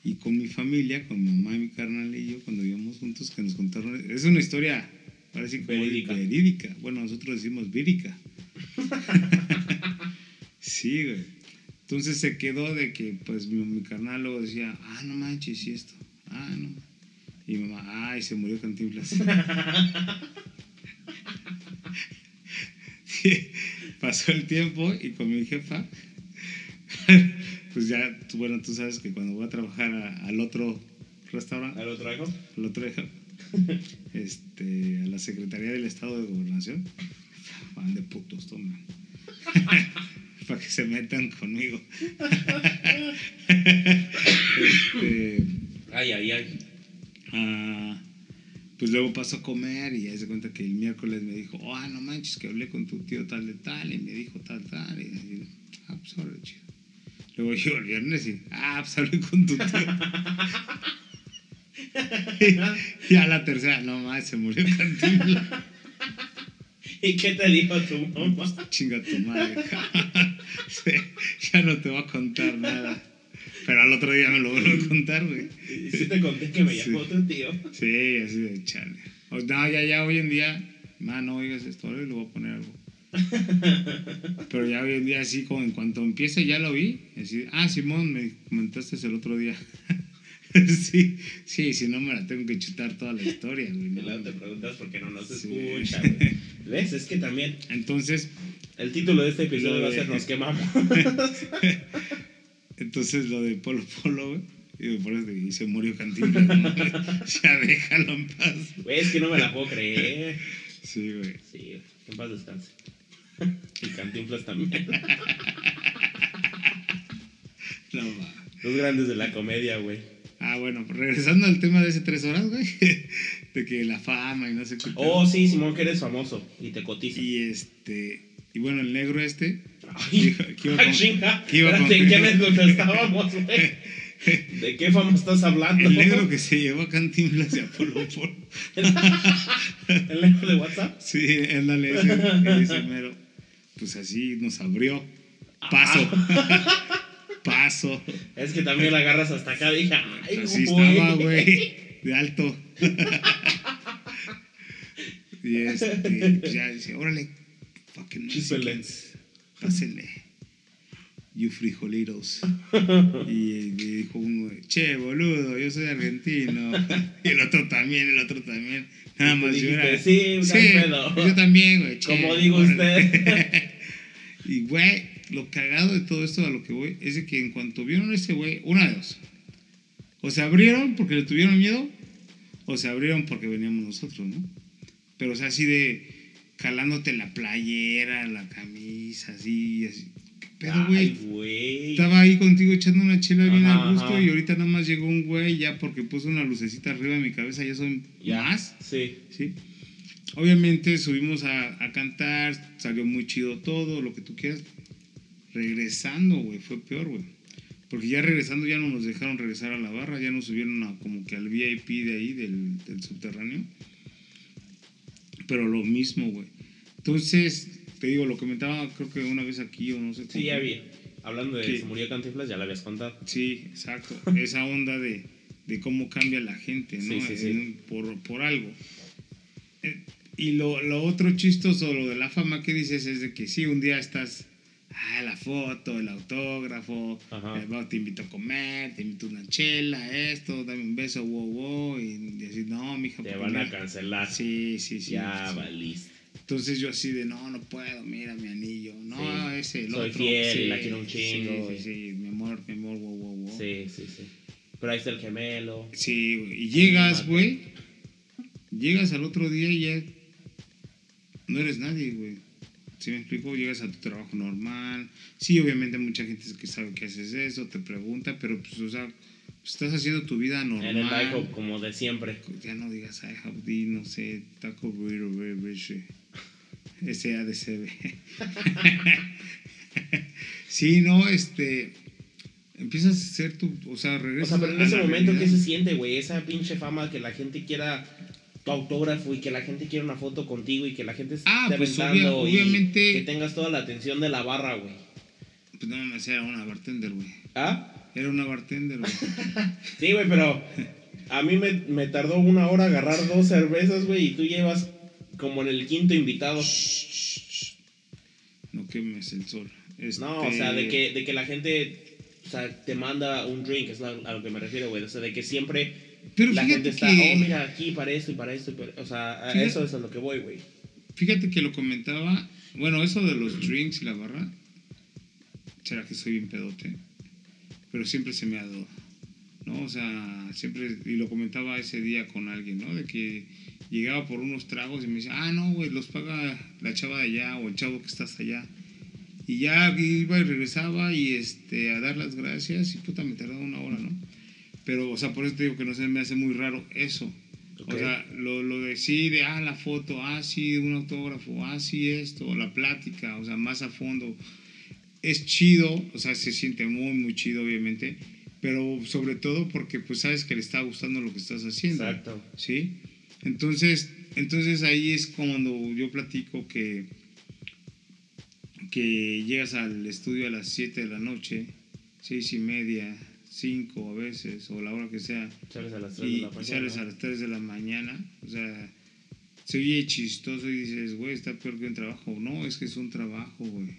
[SPEAKER 1] Y con mi familia, con mi mamá y mi carnal y yo, cuando vivíamos juntos, que nos contaron. Es una historia, parece como
[SPEAKER 2] Verídica.
[SPEAKER 1] verídica. Bueno, nosotros decimos vírica. sí, güey. Entonces se quedó de que, pues, mi, mi carnal luego decía, ah, no manches, y esto. Ah, no. Y mi mamá, ay, se murió Cantinflas. Sí, Pasó el tiempo y con mi jefa, pues ya, tú- bueno, tú sabes que cuando voy a trabajar a- al otro restaurante,
[SPEAKER 2] ¿Al otro hijo?
[SPEAKER 1] al otro, este, a la Secretaría del Estado de Gobernación, van de putos, toman. Para que se metan conmigo. este,
[SPEAKER 2] Ay, ay, ay.
[SPEAKER 1] Ah, pues luego pasó a comer y ya se cuenta que el miércoles me dijo, ah, no manches, que hablé con tu tío tal de tal y me dijo tal, tal. Y así, ah, pues ahora chido. Luego yo el viernes y, ah, pues hablé con tu tío. y, y a la tercera, no más, se murió Cantinflas.
[SPEAKER 2] ¿Y qué te dijo tu mamá?
[SPEAKER 1] Chinga tu madre. Sí, ya no te voy a contar nada. Pero al otro día me lo vuelvo a contar, güey.
[SPEAKER 2] Y sí te conté que me
[SPEAKER 1] Sí.
[SPEAKER 2] llamó tu tío.
[SPEAKER 1] Sí, así de chale. O- No, ya, ya hoy en día, ma, no oigas esto, ahora le voy a poner algo. Pero ya hoy en día, así como en cuanto empieza, ya lo vi. Así, ah, Simón, me comentaste el otro día. sí, sí, si no me la tengo que chutar toda la historia, güey. ¿no?
[SPEAKER 2] luego te preguntas por qué no nos
[SPEAKER 1] Sí.
[SPEAKER 2] escucha, güey. ¿Ves? Es que también
[SPEAKER 1] Entonces,
[SPEAKER 2] el título de este episodio va a ser Nos quemamos.
[SPEAKER 1] entonces lo de Polo Polo, güey. Y por eso y se murió Cantinflas, ¿no? ya déjalo en paz.
[SPEAKER 2] Güey, es que no me la puedo creer.
[SPEAKER 1] Sí, güey.
[SPEAKER 2] Sí, en paz descanse. Y Cantinflas también.
[SPEAKER 1] No, va.
[SPEAKER 2] Los grandes de la comedia, güey.
[SPEAKER 1] Ah, bueno, regresando al tema de ese tres horas, güey. De que la fama y no sé qué.
[SPEAKER 2] Oh, sí, Simón, que eres famoso y te cotiza.
[SPEAKER 1] Y este. Y bueno, el negro este.
[SPEAKER 2] Ay,
[SPEAKER 1] que iba con-
[SPEAKER 2] ¿En qué anécdota estábamos, güey? ¿De qué fama estás hablando?
[SPEAKER 1] El negro que se llevó a Cantinflas y a Polo Polo.
[SPEAKER 2] ¿El negro de WhatsApp?
[SPEAKER 1] Sí, ándale, ese, ese mero. Pues así nos abrió. Paso. Paso.
[SPEAKER 2] Es que también la agarras hasta acá. Dije, ay,
[SPEAKER 1] Así
[SPEAKER 2] güey.
[SPEAKER 1] estaba, güey. De alto. Y este, pues ya dice, órale, fucking. Mexicans, pásenle. You frijolitos. Y le dijo uno, che, boludo, yo soy argentino. Y el otro también, el otro también. Nada más yo era.
[SPEAKER 2] "Sí, hay pedo".
[SPEAKER 1] yo también, güey.
[SPEAKER 2] Como digo
[SPEAKER 1] órale.
[SPEAKER 2] usted.
[SPEAKER 1] Y, güey, lo cagado de todo esto a lo que voy es de que en cuanto vieron a ese güey, una de dos. O se abrieron porque le tuvieron miedo, o se abrieron porque veníamos nosotros, ¿no? Pero, o sea, así de jalándote la playera, la camisa, así, así. ¿Qué pedo,
[SPEAKER 2] Ay,
[SPEAKER 1] güey? Estaba ahí contigo echando una chela bien
[SPEAKER 2] Ajá,
[SPEAKER 1] a gusto
[SPEAKER 2] ajá.
[SPEAKER 1] y ahorita nada más llegó un güey ya porque puso una lucecita arriba de mi cabeza, ya son
[SPEAKER 2] Ya.
[SPEAKER 1] más.
[SPEAKER 2] Sí.
[SPEAKER 1] ¿sí? Obviamente subimos a, a cantar, salió muy chido todo, lo que tú quieras. Regresando, güey, fue peor, güey. Porque ya regresando ya no nos dejaron regresar a la barra, ya nos subieron a, como que al VIP de ahí, del, del subterráneo. Pero lo mismo, güey. Entonces, te digo, lo comentaba creo que una vez aquí o no sé.
[SPEAKER 2] Sí, ya vi. Hablando de que se murió Cantinflas, ya lo habías contado.
[SPEAKER 1] Sí, exacto. Esa onda de, de cómo cambia la gente, ¿no?
[SPEAKER 2] Sí, sí, sí.
[SPEAKER 1] En- por, por algo. Eh, Y lo, lo otro chistoso, lo de la fama que dices, es de que sí, un día estás, ah, la foto, el autógrafo, eh, va, te invito a comer, te invito a una chela, esto, dame un beso, wow, wow, y, así, no, mija,
[SPEAKER 2] Te van a
[SPEAKER 1] mira".
[SPEAKER 2] cancelar.
[SPEAKER 1] Sí, sí, sí.
[SPEAKER 2] ya
[SPEAKER 1] sí.
[SPEAKER 2] valiste.
[SPEAKER 1] Entonces yo así de, no, no puedo, mira mi anillo, no,
[SPEAKER 2] Sí.
[SPEAKER 1] ese, el
[SPEAKER 2] Soy
[SPEAKER 1] otro.
[SPEAKER 2] fiel,
[SPEAKER 1] sí,
[SPEAKER 2] la quiero un chingo,
[SPEAKER 1] Sí, sí, sí, mi amor, mi amor, wow, wow, wow.
[SPEAKER 2] Sí, sí, sí. Pero ahí está el gemelo.
[SPEAKER 1] Sí, güey. Y llegas, güey. Llegas al otro día y ya no eres nadie, güey. ¿Sí me explico? Llegas a tu trabajo normal. Sí, obviamente mucha gente que sabe que haces eso, te pregunta, pero pues, o sea, estás haciendo tu vida normal.
[SPEAKER 2] En el IHOP, como de siempre.
[SPEAKER 1] Ya no digas IHOP, di, no sé, Taco Burrito. SADCB. sí, no, este... Empiezas a ser tu... O sea,
[SPEAKER 2] O
[SPEAKER 1] regresas
[SPEAKER 2] sea, pero en ese momento, ¿qué
[SPEAKER 1] realidad.
[SPEAKER 2] se siente, güey? Esa pinche fama que la gente quiera tu autógrafo y que la gente quiera una foto contigo y que la gente esté
[SPEAKER 1] Ah, pues,
[SPEAKER 2] aventando
[SPEAKER 1] obvia-
[SPEAKER 2] y
[SPEAKER 1] obviamente-
[SPEAKER 2] que tengas toda la atención de la barra, güey.
[SPEAKER 1] Pues no me era una bartender, güey.
[SPEAKER 2] ¿Ah?
[SPEAKER 1] Era una bartender, güey.
[SPEAKER 2] Sí, güey, pero a mí me, me tardó una hora agarrar dos cervezas, güey, y tú llevas como en el quinto invitado.
[SPEAKER 1] No quemes el sol.
[SPEAKER 2] No, o
[SPEAKER 1] Este,
[SPEAKER 2] sea, de que, de que la gente o sea, te manda un drink, es a lo que me refiero, güey. O sea, de que siempre
[SPEAKER 1] Pero
[SPEAKER 2] la
[SPEAKER 1] fíjate
[SPEAKER 2] gente está,
[SPEAKER 1] que-
[SPEAKER 2] oh, mira, aquí para esto y para esto. y para-". O sea, a
[SPEAKER 1] Fíjate-
[SPEAKER 2] eso es a lo que voy, güey.
[SPEAKER 1] Fíjate que lo comentaba. Bueno, eso de los drinks y la barra. Será que soy bien pedote. Pero siempre se me ha dado. ¿No? O sea, siempre. Y lo comentaba ese día con alguien, ¿no? De que llegaba por unos tragos y me decía, ah, no, güey, los paga la chava de allá o el chavo que está hasta allá. Y ya iba y regresaba y este, a dar las gracias y puta, me tardaba una hora, ¿no? Pero, o sea, por eso te digo que no se me hace muy raro eso. O sea, lo, lo de sí, de, ah, la foto, ah, sí, un autógrafo, ah, sí, esto, la plática, o sea, más a fondo. Es chido, o sea, se siente muy, muy chido, obviamente, pero sobre todo porque, pues, sabes que le está gustando lo que estás haciendo.
[SPEAKER 2] Exacto.
[SPEAKER 1] ¿Sí? Entonces, entonces ahí es cuando yo platico que, que llegas al estudio a las 7 de la noche, seis y media, 5 a veces, o la hora que sea,
[SPEAKER 2] Sales a las 3 de
[SPEAKER 1] y
[SPEAKER 2] la mañana.
[SPEAKER 1] sales a las 3 de la mañana, o sea, se oye chistoso y dices, güey, está peor que un trabajo. No, es que es un trabajo, güey.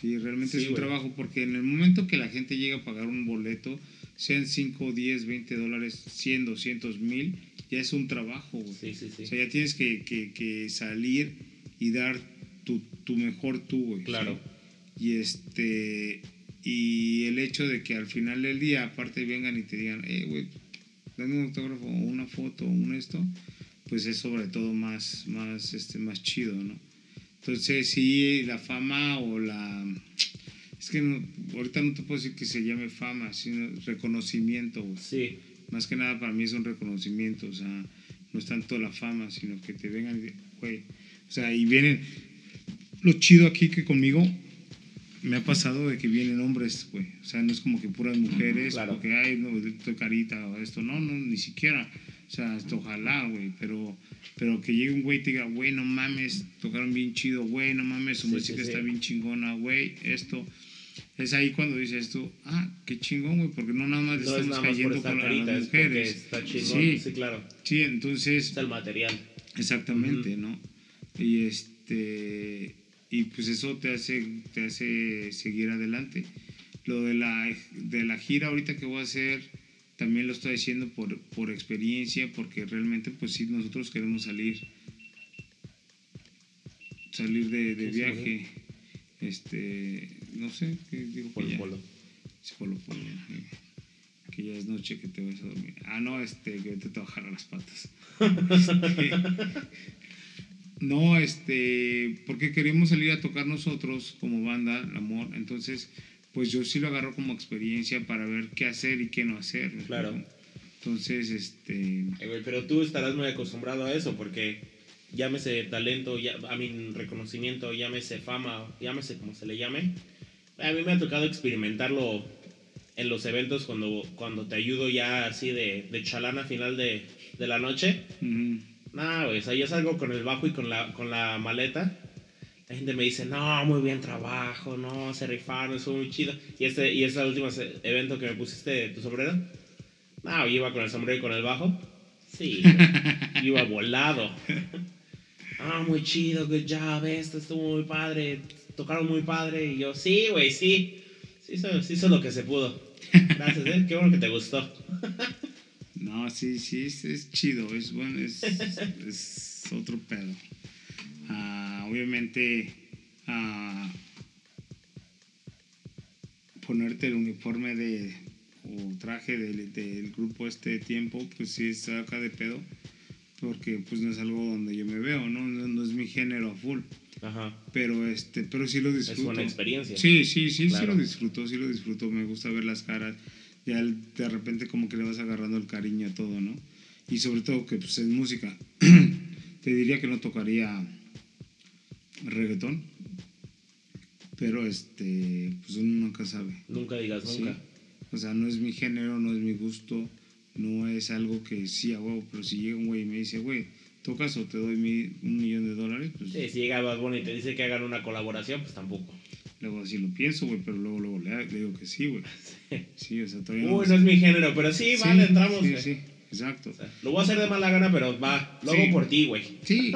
[SPEAKER 1] Sí, realmente
[SPEAKER 2] Sí,
[SPEAKER 1] es un
[SPEAKER 2] güey.
[SPEAKER 1] trabajo porque en el momento que la gente llega a pagar un boleto, sean 5, 10, 20 dólares, 100, 200 mil, ya es un trabajo, güey.
[SPEAKER 2] Sí, sí, sí.
[SPEAKER 1] O sea, ya tienes que, que, que salir y dar tu, tu mejor tú, güey.
[SPEAKER 2] Claro.
[SPEAKER 1] ¿sí? Y este y el hecho de que al final del día, aparte vengan y te digan, eh, güey, dame un autógrafo o una foto o un esto, pues es sobre todo más, más, este, más chido, ¿no? Entonces, sí, la fama o la... Es que no- ahorita no te puedo decir que se llame fama, sino reconocimiento, güey.
[SPEAKER 2] Sí,
[SPEAKER 1] Más que nada para mí es un reconocimiento, o sea, no es tanto la fama, sino que te vengan y, güey, o sea, y vienen, lo chido aquí que conmigo me ha pasado de que vienen hombres, güey, o sea, no es como que puras mujeres,
[SPEAKER 2] Claro.
[SPEAKER 1] porque, ay, no, estoy carita o esto, no, no, ni siquiera, o sea, esto ojalá, güey, pero, pero que llegue un güey y te diga, güey, no mames, tocaron bien chido, güey, no mames, su
[SPEAKER 2] Sí,
[SPEAKER 1] música
[SPEAKER 2] sí, sí.
[SPEAKER 1] está bien chingona, güey, esto. Es ahí cuando dices tú, ah, qué chingón, güey, porque no nada más
[SPEAKER 2] no es
[SPEAKER 1] estamos
[SPEAKER 2] nada más
[SPEAKER 1] cayendo con
[SPEAKER 2] carita,
[SPEAKER 1] las
[SPEAKER 2] es
[SPEAKER 1] mujeres.
[SPEAKER 2] está chingón.
[SPEAKER 1] Sí,
[SPEAKER 2] Sí, claro.
[SPEAKER 1] sí, entonces,
[SPEAKER 2] Es el material.
[SPEAKER 1] exactamente, ¿no? Y este, y pues eso te hace, te hace seguir adelante. Lo de la, de la gira ahorita que voy a hacer, también lo estoy haciendo por, por experiencia, porque realmente, pues sí, nosotros queremos salir, salir de, viaje. Este, no sé, ¿qué digo? que
[SPEAKER 2] Polo,
[SPEAKER 1] ya?
[SPEAKER 2] polo.
[SPEAKER 1] Sí, polo, polo, eh, Que ya es noche que te vas a dormir. Ah, no, este, que vete a trabajar a las patas. Este, no, este, porque queremos salir a tocar nosotros como banda, el amor. Entonces, pues yo sí lo agarro como experiencia para ver qué hacer y qué no hacer. ¿me
[SPEAKER 2] Claro.
[SPEAKER 1] Entonces, este,
[SPEAKER 2] Eh, Pero tú estarás muy acostumbrado a eso porque llámese talento, ya, a mi reconocimiento, llámese fama, llámese como se le llame. A mí me ha tocado experimentarlo en los eventos cuando, cuando te ayudo ya así de, de chalana a final de, de la noche. Nah, güey, o sea, yo salgo con el bajo y con la, con la maleta. La gente me dice, no, muy bien trabajo, no, se rifaron, estuvo muy chido. Y este, y este último se- evento que me pusiste tu sombrero, no, iba con el sombrero y con el bajo. Sí, iba volado. Ah, muy chido, good job, esto estuvo muy padre, tocaron muy padre. Y yo, sí, güey, sí, sí hizo, sí hizo lo que se pudo. Gracias, eh, qué bueno que te gustó.
[SPEAKER 1] No, sí, sí, es, es chido, es bueno, es, es otro pedo. Ah, obviamente, ah, ponerte el uniforme de o traje del, del grupo este tiempo, pues sí saca de pedo, porque pues no es algo donde yo me veo, ¿no? No, no es mi género a full,
[SPEAKER 2] Ajá,
[SPEAKER 1] pero este, pero sí lo
[SPEAKER 2] es
[SPEAKER 1] disfruto.
[SPEAKER 2] buena experiencia.
[SPEAKER 1] Sí, sí, sí,
[SPEAKER 2] Claro.
[SPEAKER 1] sí lo disfruto, sí lo disfruto, me gusta ver las caras, ya de repente como que le vas agarrando el cariño a todo, ¿no? Y sobre todo que pues es música. Te diría que no tocaría reggaetón, pero este, pues uno nunca sabe.
[SPEAKER 2] Nunca digas
[SPEAKER 1] Sí.
[SPEAKER 2] nunca.
[SPEAKER 1] O sea, no es mi género, no es mi gusto, no es algo que sí a huevo, pero si llega un güey y me dice, güey, ¿tocas o te doy mi- un millón de dólares? Pues
[SPEAKER 2] Sí, si llega Bad Bunny y te dice que hagan una colaboración, pues tampoco.
[SPEAKER 1] Luego así lo pienso, güey, pero luego, luego le, digo que sí, güey. Sí, o sea, todavía no.
[SPEAKER 2] Uy, no es mi género, pero sí, vale, entramos.
[SPEAKER 1] Sí,
[SPEAKER 2] güey.
[SPEAKER 1] sí, exacto.
[SPEAKER 2] O sea, lo voy a hacer de mala gana, pero va, lo
[SPEAKER 1] Sí.
[SPEAKER 2] hago por ti, güey.
[SPEAKER 1] Sí.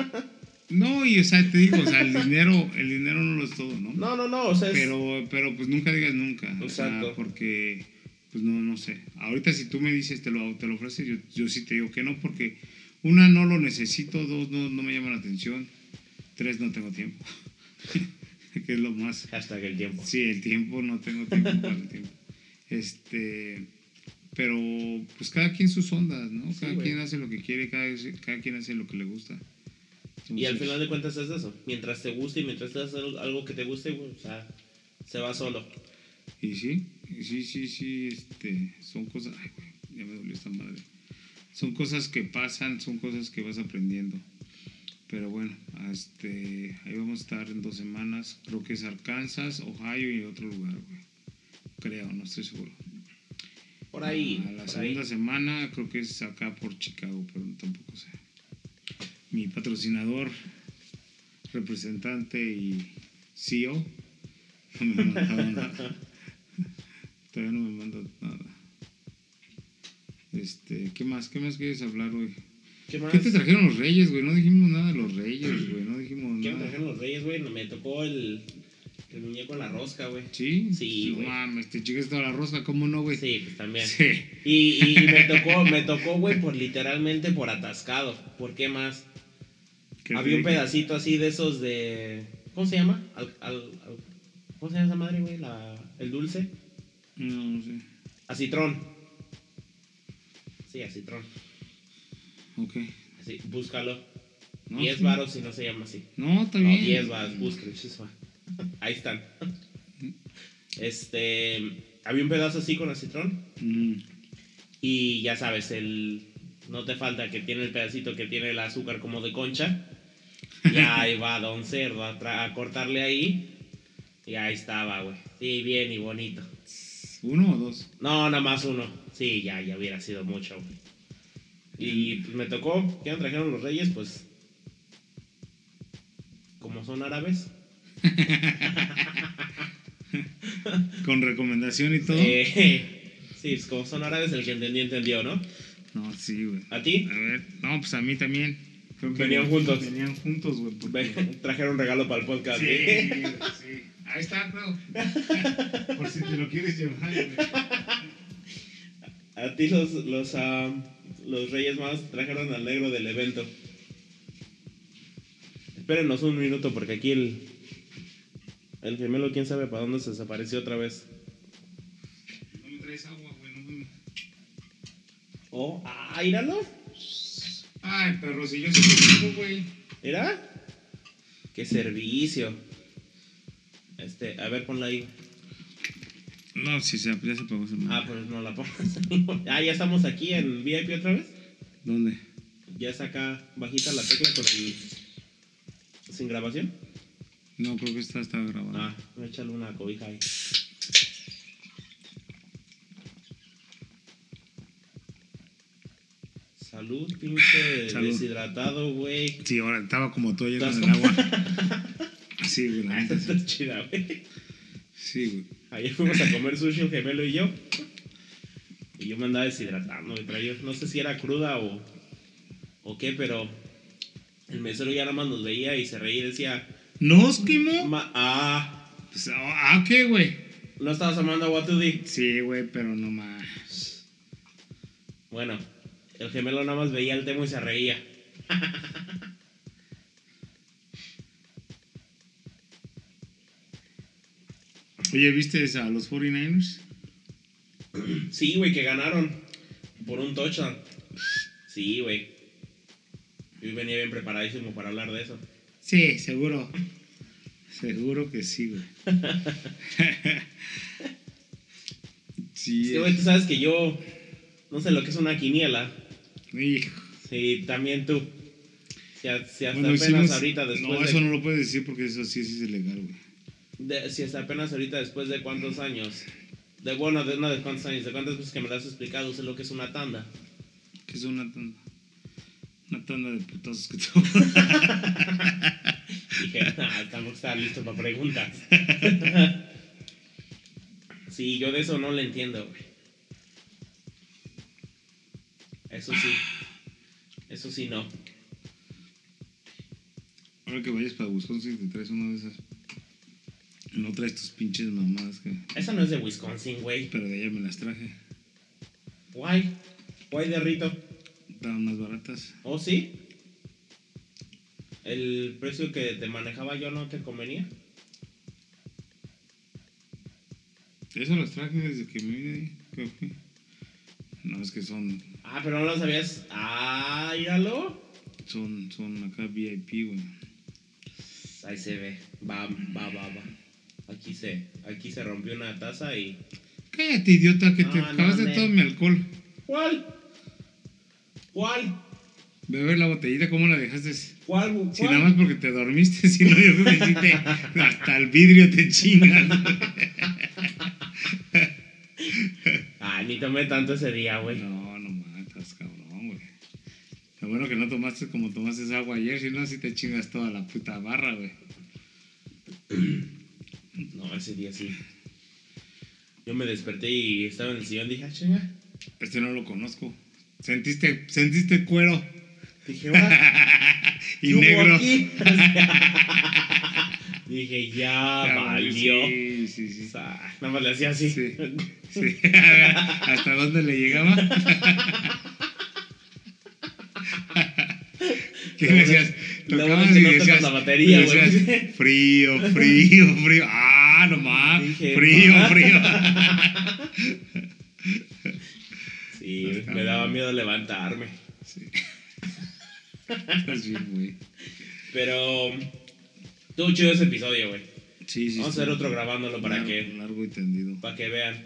[SPEAKER 1] No, y o sea, te digo, o sea, el dinero, el dinero no lo es todo, ¿no?
[SPEAKER 2] No, no, no, o sea, es...
[SPEAKER 1] Pero, pero pues nunca digas nunca. O sea,
[SPEAKER 2] Exacto.
[SPEAKER 1] porque, pues no, no sé. Ahorita si tú me dices, te lo, te lo ofreces, yo, yo sí te digo que no, porque una, no lo necesito, dos, no, no me llama la atención, tres, no tengo tiempo. que es lo más.
[SPEAKER 2] Hashtag el tiempo.
[SPEAKER 1] Sí, el tiempo, no tengo tiempo para el tiempo. Este, pero pues cada quien sus ondas, ¿no? Cada quien hace lo que quiere, cada, cada quien hace lo que le gusta.
[SPEAKER 2] Y al final de cuentas es eso. Mientras te guste y mientras te haces algo que te guste, güey, o sea, se va solo.
[SPEAKER 1] Y sí, y sí, sí, sí, este, son cosas, ay, güey, ya me dolió esta madre. Son cosas que pasan, son cosas que vas aprendiendo. Pero bueno, este, ahí vamos a estar en dos semanas. Creo que es Arkansas, Ohio y otro lugar, güey. Creo, no estoy seguro.
[SPEAKER 2] Por ahí,
[SPEAKER 1] A la
[SPEAKER 2] por ahí.
[SPEAKER 1] segunda semana creo que es acá por Chicago, pero tampoco sé. Mi patrocinador, representante y CEO no me ha mandado nada. Todavía no me manda nada. Este, ¿qué más? ¿Qué más quieres hablar hoy?
[SPEAKER 2] ¿Qué más?
[SPEAKER 1] ¿Qué te trajeron los reyes, güey? No dijimos nada de los reyes, güey. No dijimos
[SPEAKER 2] ¿Qué me
[SPEAKER 1] nada.
[SPEAKER 2] trajeron los reyes, güey? Me tocó el, el muñeco en la rosca, güey.
[SPEAKER 1] ¿Sí?
[SPEAKER 2] Sí,
[SPEAKER 1] No
[SPEAKER 2] güey.
[SPEAKER 1] mames, te toda la rosca, ¿cómo no, güey?
[SPEAKER 2] Sí, pues también.
[SPEAKER 1] Sí.
[SPEAKER 2] Y, y me tocó, me tocó, güey, por literalmente por atascado. ¿Por qué más?
[SPEAKER 1] Qué
[SPEAKER 2] Había un pedacito así de esos de. ¿Cómo se llama? Al, al- al- ¿Cómo se llama esa madre, güey? La, el dulce.
[SPEAKER 1] No, no sé.
[SPEAKER 2] Acitrón. Sí, acitrón.
[SPEAKER 1] Ok.
[SPEAKER 2] Así, búscalo.
[SPEAKER 1] No,
[SPEAKER 2] 10
[SPEAKER 1] sí.
[SPEAKER 2] varos si no se llama así.
[SPEAKER 1] No, está
[SPEAKER 2] No,
[SPEAKER 1] bien.
[SPEAKER 2] 10 varos, búscalo. chispa. Ahí están. Este. Había un pedazo así con acitrón.
[SPEAKER 1] Mm.
[SPEAKER 2] Y ya sabes, el. No te falta que tiene el pedacito que tiene el azúcar como de concha. Y ahí va Don Cerdo a, a cortarle ahí. Y ahí estaba, güey. Sí, bien y bonito.
[SPEAKER 1] ¿Uno o dos?
[SPEAKER 2] No, nada más uno. Sí, ya, ya hubiera sido mucho, güey. Y pues me tocó. ¿Qué me trajeron los reyes? Pues. Como son árabes.
[SPEAKER 1] Con recomendación y todo.
[SPEAKER 2] sí, pues como son árabes, el que entendió, entendió, ¿no?
[SPEAKER 1] No, sí, güey.
[SPEAKER 2] ¿A ti?
[SPEAKER 1] A ver, no, pues a mí también. Creo que
[SPEAKER 2] Venían juntos.
[SPEAKER 1] Venían juntos, güey. porque-
[SPEAKER 2] Trajeron regalo para el podcast.
[SPEAKER 1] Sí,
[SPEAKER 2] ¿eh?
[SPEAKER 1] sí. Ahí está, creo. Por si te lo quieres llevar, güey.
[SPEAKER 2] A ti los, los, ah, los Reyes Magos trajeron al negro del evento. Espérenos un minuto porque aquí el, el gemelo, quién sabe para dónde se desapareció otra vez.
[SPEAKER 1] No me traes agua, güey. No me...
[SPEAKER 2] Oh, ah, míralo.
[SPEAKER 1] Ay, perro, si yo sí güey.
[SPEAKER 2] Mira. Qué servicio. Este, a ver, ponla ahí.
[SPEAKER 1] No, si se, ya se esa madre.
[SPEAKER 2] Ah, pues no la pongas. ah, ya estamos aquí en VIP otra vez.
[SPEAKER 1] ¿Dónde?
[SPEAKER 2] Ya está acá bajita la tecla con el. Sin grabación.
[SPEAKER 1] No, creo que esta está grabada.
[SPEAKER 2] Ah, échale una cobija ahí. Salud, pinche
[SPEAKER 1] Salud.
[SPEAKER 2] deshidratado, güey.
[SPEAKER 1] Sí, ahora estaba como tú ayer con
[SPEAKER 2] ¿Estás
[SPEAKER 1] el agua. Sí, güey, la
[SPEAKER 2] Ah,
[SPEAKER 1] neta,
[SPEAKER 2] esta
[SPEAKER 1] sí.
[SPEAKER 2] está chida, güey.
[SPEAKER 1] Sí, güey.
[SPEAKER 2] Ayer fuimos a comer sushi el gemelo y yo. Y yo me andaba deshidratando, güey. Traía, no sé si era cruda o, o qué, pero el mesero ya nada más nos veía y se reía y decía,
[SPEAKER 1] ¿No, Esquimo?
[SPEAKER 2] "Ma- ah,
[SPEAKER 1] Pues, ah, ¿qué, güey?
[SPEAKER 2] no estabas amando a Watudi.
[SPEAKER 1] Sí, güey, pero no más.
[SPEAKER 2] Bueno, el gemelo nada más veía el tema y se reía.
[SPEAKER 1] Oye, ¿viste a los 49ers?
[SPEAKER 2] Sí, güey, que ganaron por un touchdown. Sí, güey. Yo venía bien preparadísimo para hablar de eso.
[SPEAKER 1] Sí, seguro. Seguro que sí, güey. sí,
[SPEAKER 2] que, güey, tú sabes que yo no sé lo que es una quiniela.
[SPEAKER 1] hijo.
[SPEAKER 2] Sí, también tú. Si, hasta
[SPEAKER 1] Bueno,
[SPEAKER 2] apenas
[SPEAKER 1] hicimos-
[SPEAKER 2] ahorita después
[SPEAKER 1] No,
[SPEAKER 2] de,
[SPEAKER 1] eso no lo puedes decir porque eso sí, sí es ilegal, güey.
[SPEAKER 2] De- Si hasta apenas ahorita después de cuántos años. De bueno, de, no de cuántos años, de cuántas veces que me lo has explicado, sé lo que es una tanda.
[SPEAKER 1] Que es una tanda. Una tanda de putazos que te
[SPEAKER 2] Dije, ah, tampoco estaba listo para preguntas. sí, yo de eso no le entiendo, güey. Eso sí. Eso sí, no.
[SPEAKER 1] Ahora que vayas para Wisconsin te traes una de esas. No traes tus pinches mamadas que.
[SPEAKER 2] Esa no es de Wisconsin, güey.
[SPEAKER 1] Pero de allá me las traje.
[SPEAKER 2] Guay. Guay de Rito.
[SPEAKER 1] Estaban más baratas.
[SPEAKER 2] ¿Oh, sí? ¿El precio que te manejaba yo no te convenía?
[SPEAKER 1] Eso las traje desde que me vine ahí. que. No, es que son.
[SPEAKER 2] Ah, pero no lo sabías. Ah, míralo.
[SPEAKER 1] Son, son acá VIP, güey.
[SPEAKER 2] Ahí se ve. Va, va, va, va. Aquí se, aquí se rompió una taza y.
[SPEAKER 1] Cállate, idiota, que te
[SPEAKER 2] No, no,
[SPEAKER 1] acabaste
[SPEAKER 2] men.
[SPEAKER 1] todo mi alcohol.
[SPEAKER 2] ¿Cuál? ¿Cuál?
[SPEAKER 1] Beber la botellita, ¿cómo la dejaste?
[SPEAKER 2] ¿Cuál? ¿Cuál?
[SPEAKER 1] Si nada más porque te dormiste, si no, yo creo que sí te, hasta el vidrio te chingas.
[SPEAKER 2] Ay, ni tomé tanto ese día, güey.
[SPEAKER 1] No, no matas, cabrón, güey. Lo bueno que no tomaste como tomaste esa agua ayer, si no, si te chingas toda la puta barra, güey.
[SPEAKER 2] No, ese día sí. Yo me desperté y estaba en el sillón dije, ah, chinga.
[SPEAKER 1] Este no lo conozco. Sentiste, sentiste cuero.
[SPEAKER 2] Dije,
[SPEAKER 1] y
[SPEAKER 2] ¿qué hubo
[SPEAKER 1] negro.
[SPEAKER 2] Dije, ya valió.
[SPEAKER 1] Sí, sí, sí.
[SPEAKER 2] O sea, nada más le hacía así.
[SPEAKER 1] Sí. Sí. ¿Hasta dónde le llegaba? ¿Qué decías? Y
[SPEAKER 2] que no tocas
[SPEAKER 1] decías,
[SPEAKER 2] la batería,
[SPEAKER 1] y
[SPEAKER 2] güey.
[SPEAKER 1] decías, Frío, frío, frío. Ah, no más.
[SPEAKER 2] Dije,
[SPEAKER 1] Frío,
[SPEAKER 2] "Ma".
[SPEAKER 1] frío.
[SPEAKER 2] Sí, me daba miedo levantarme.
[SPEAKER 1] Sí. Estás bien, güey.
[SPEAKER 2] Pero estuvo chido ese episodio, güey.
[SPEAKER 1] Sí, sí.
[SPEAKER 2] Vamos a hacer otro grabándolo para
[SPEAKER 1] largo,
[SPEAKER 2] que,
[SPEAKER 1] Largo y tendido.
[SPEAKER 2] para que vean.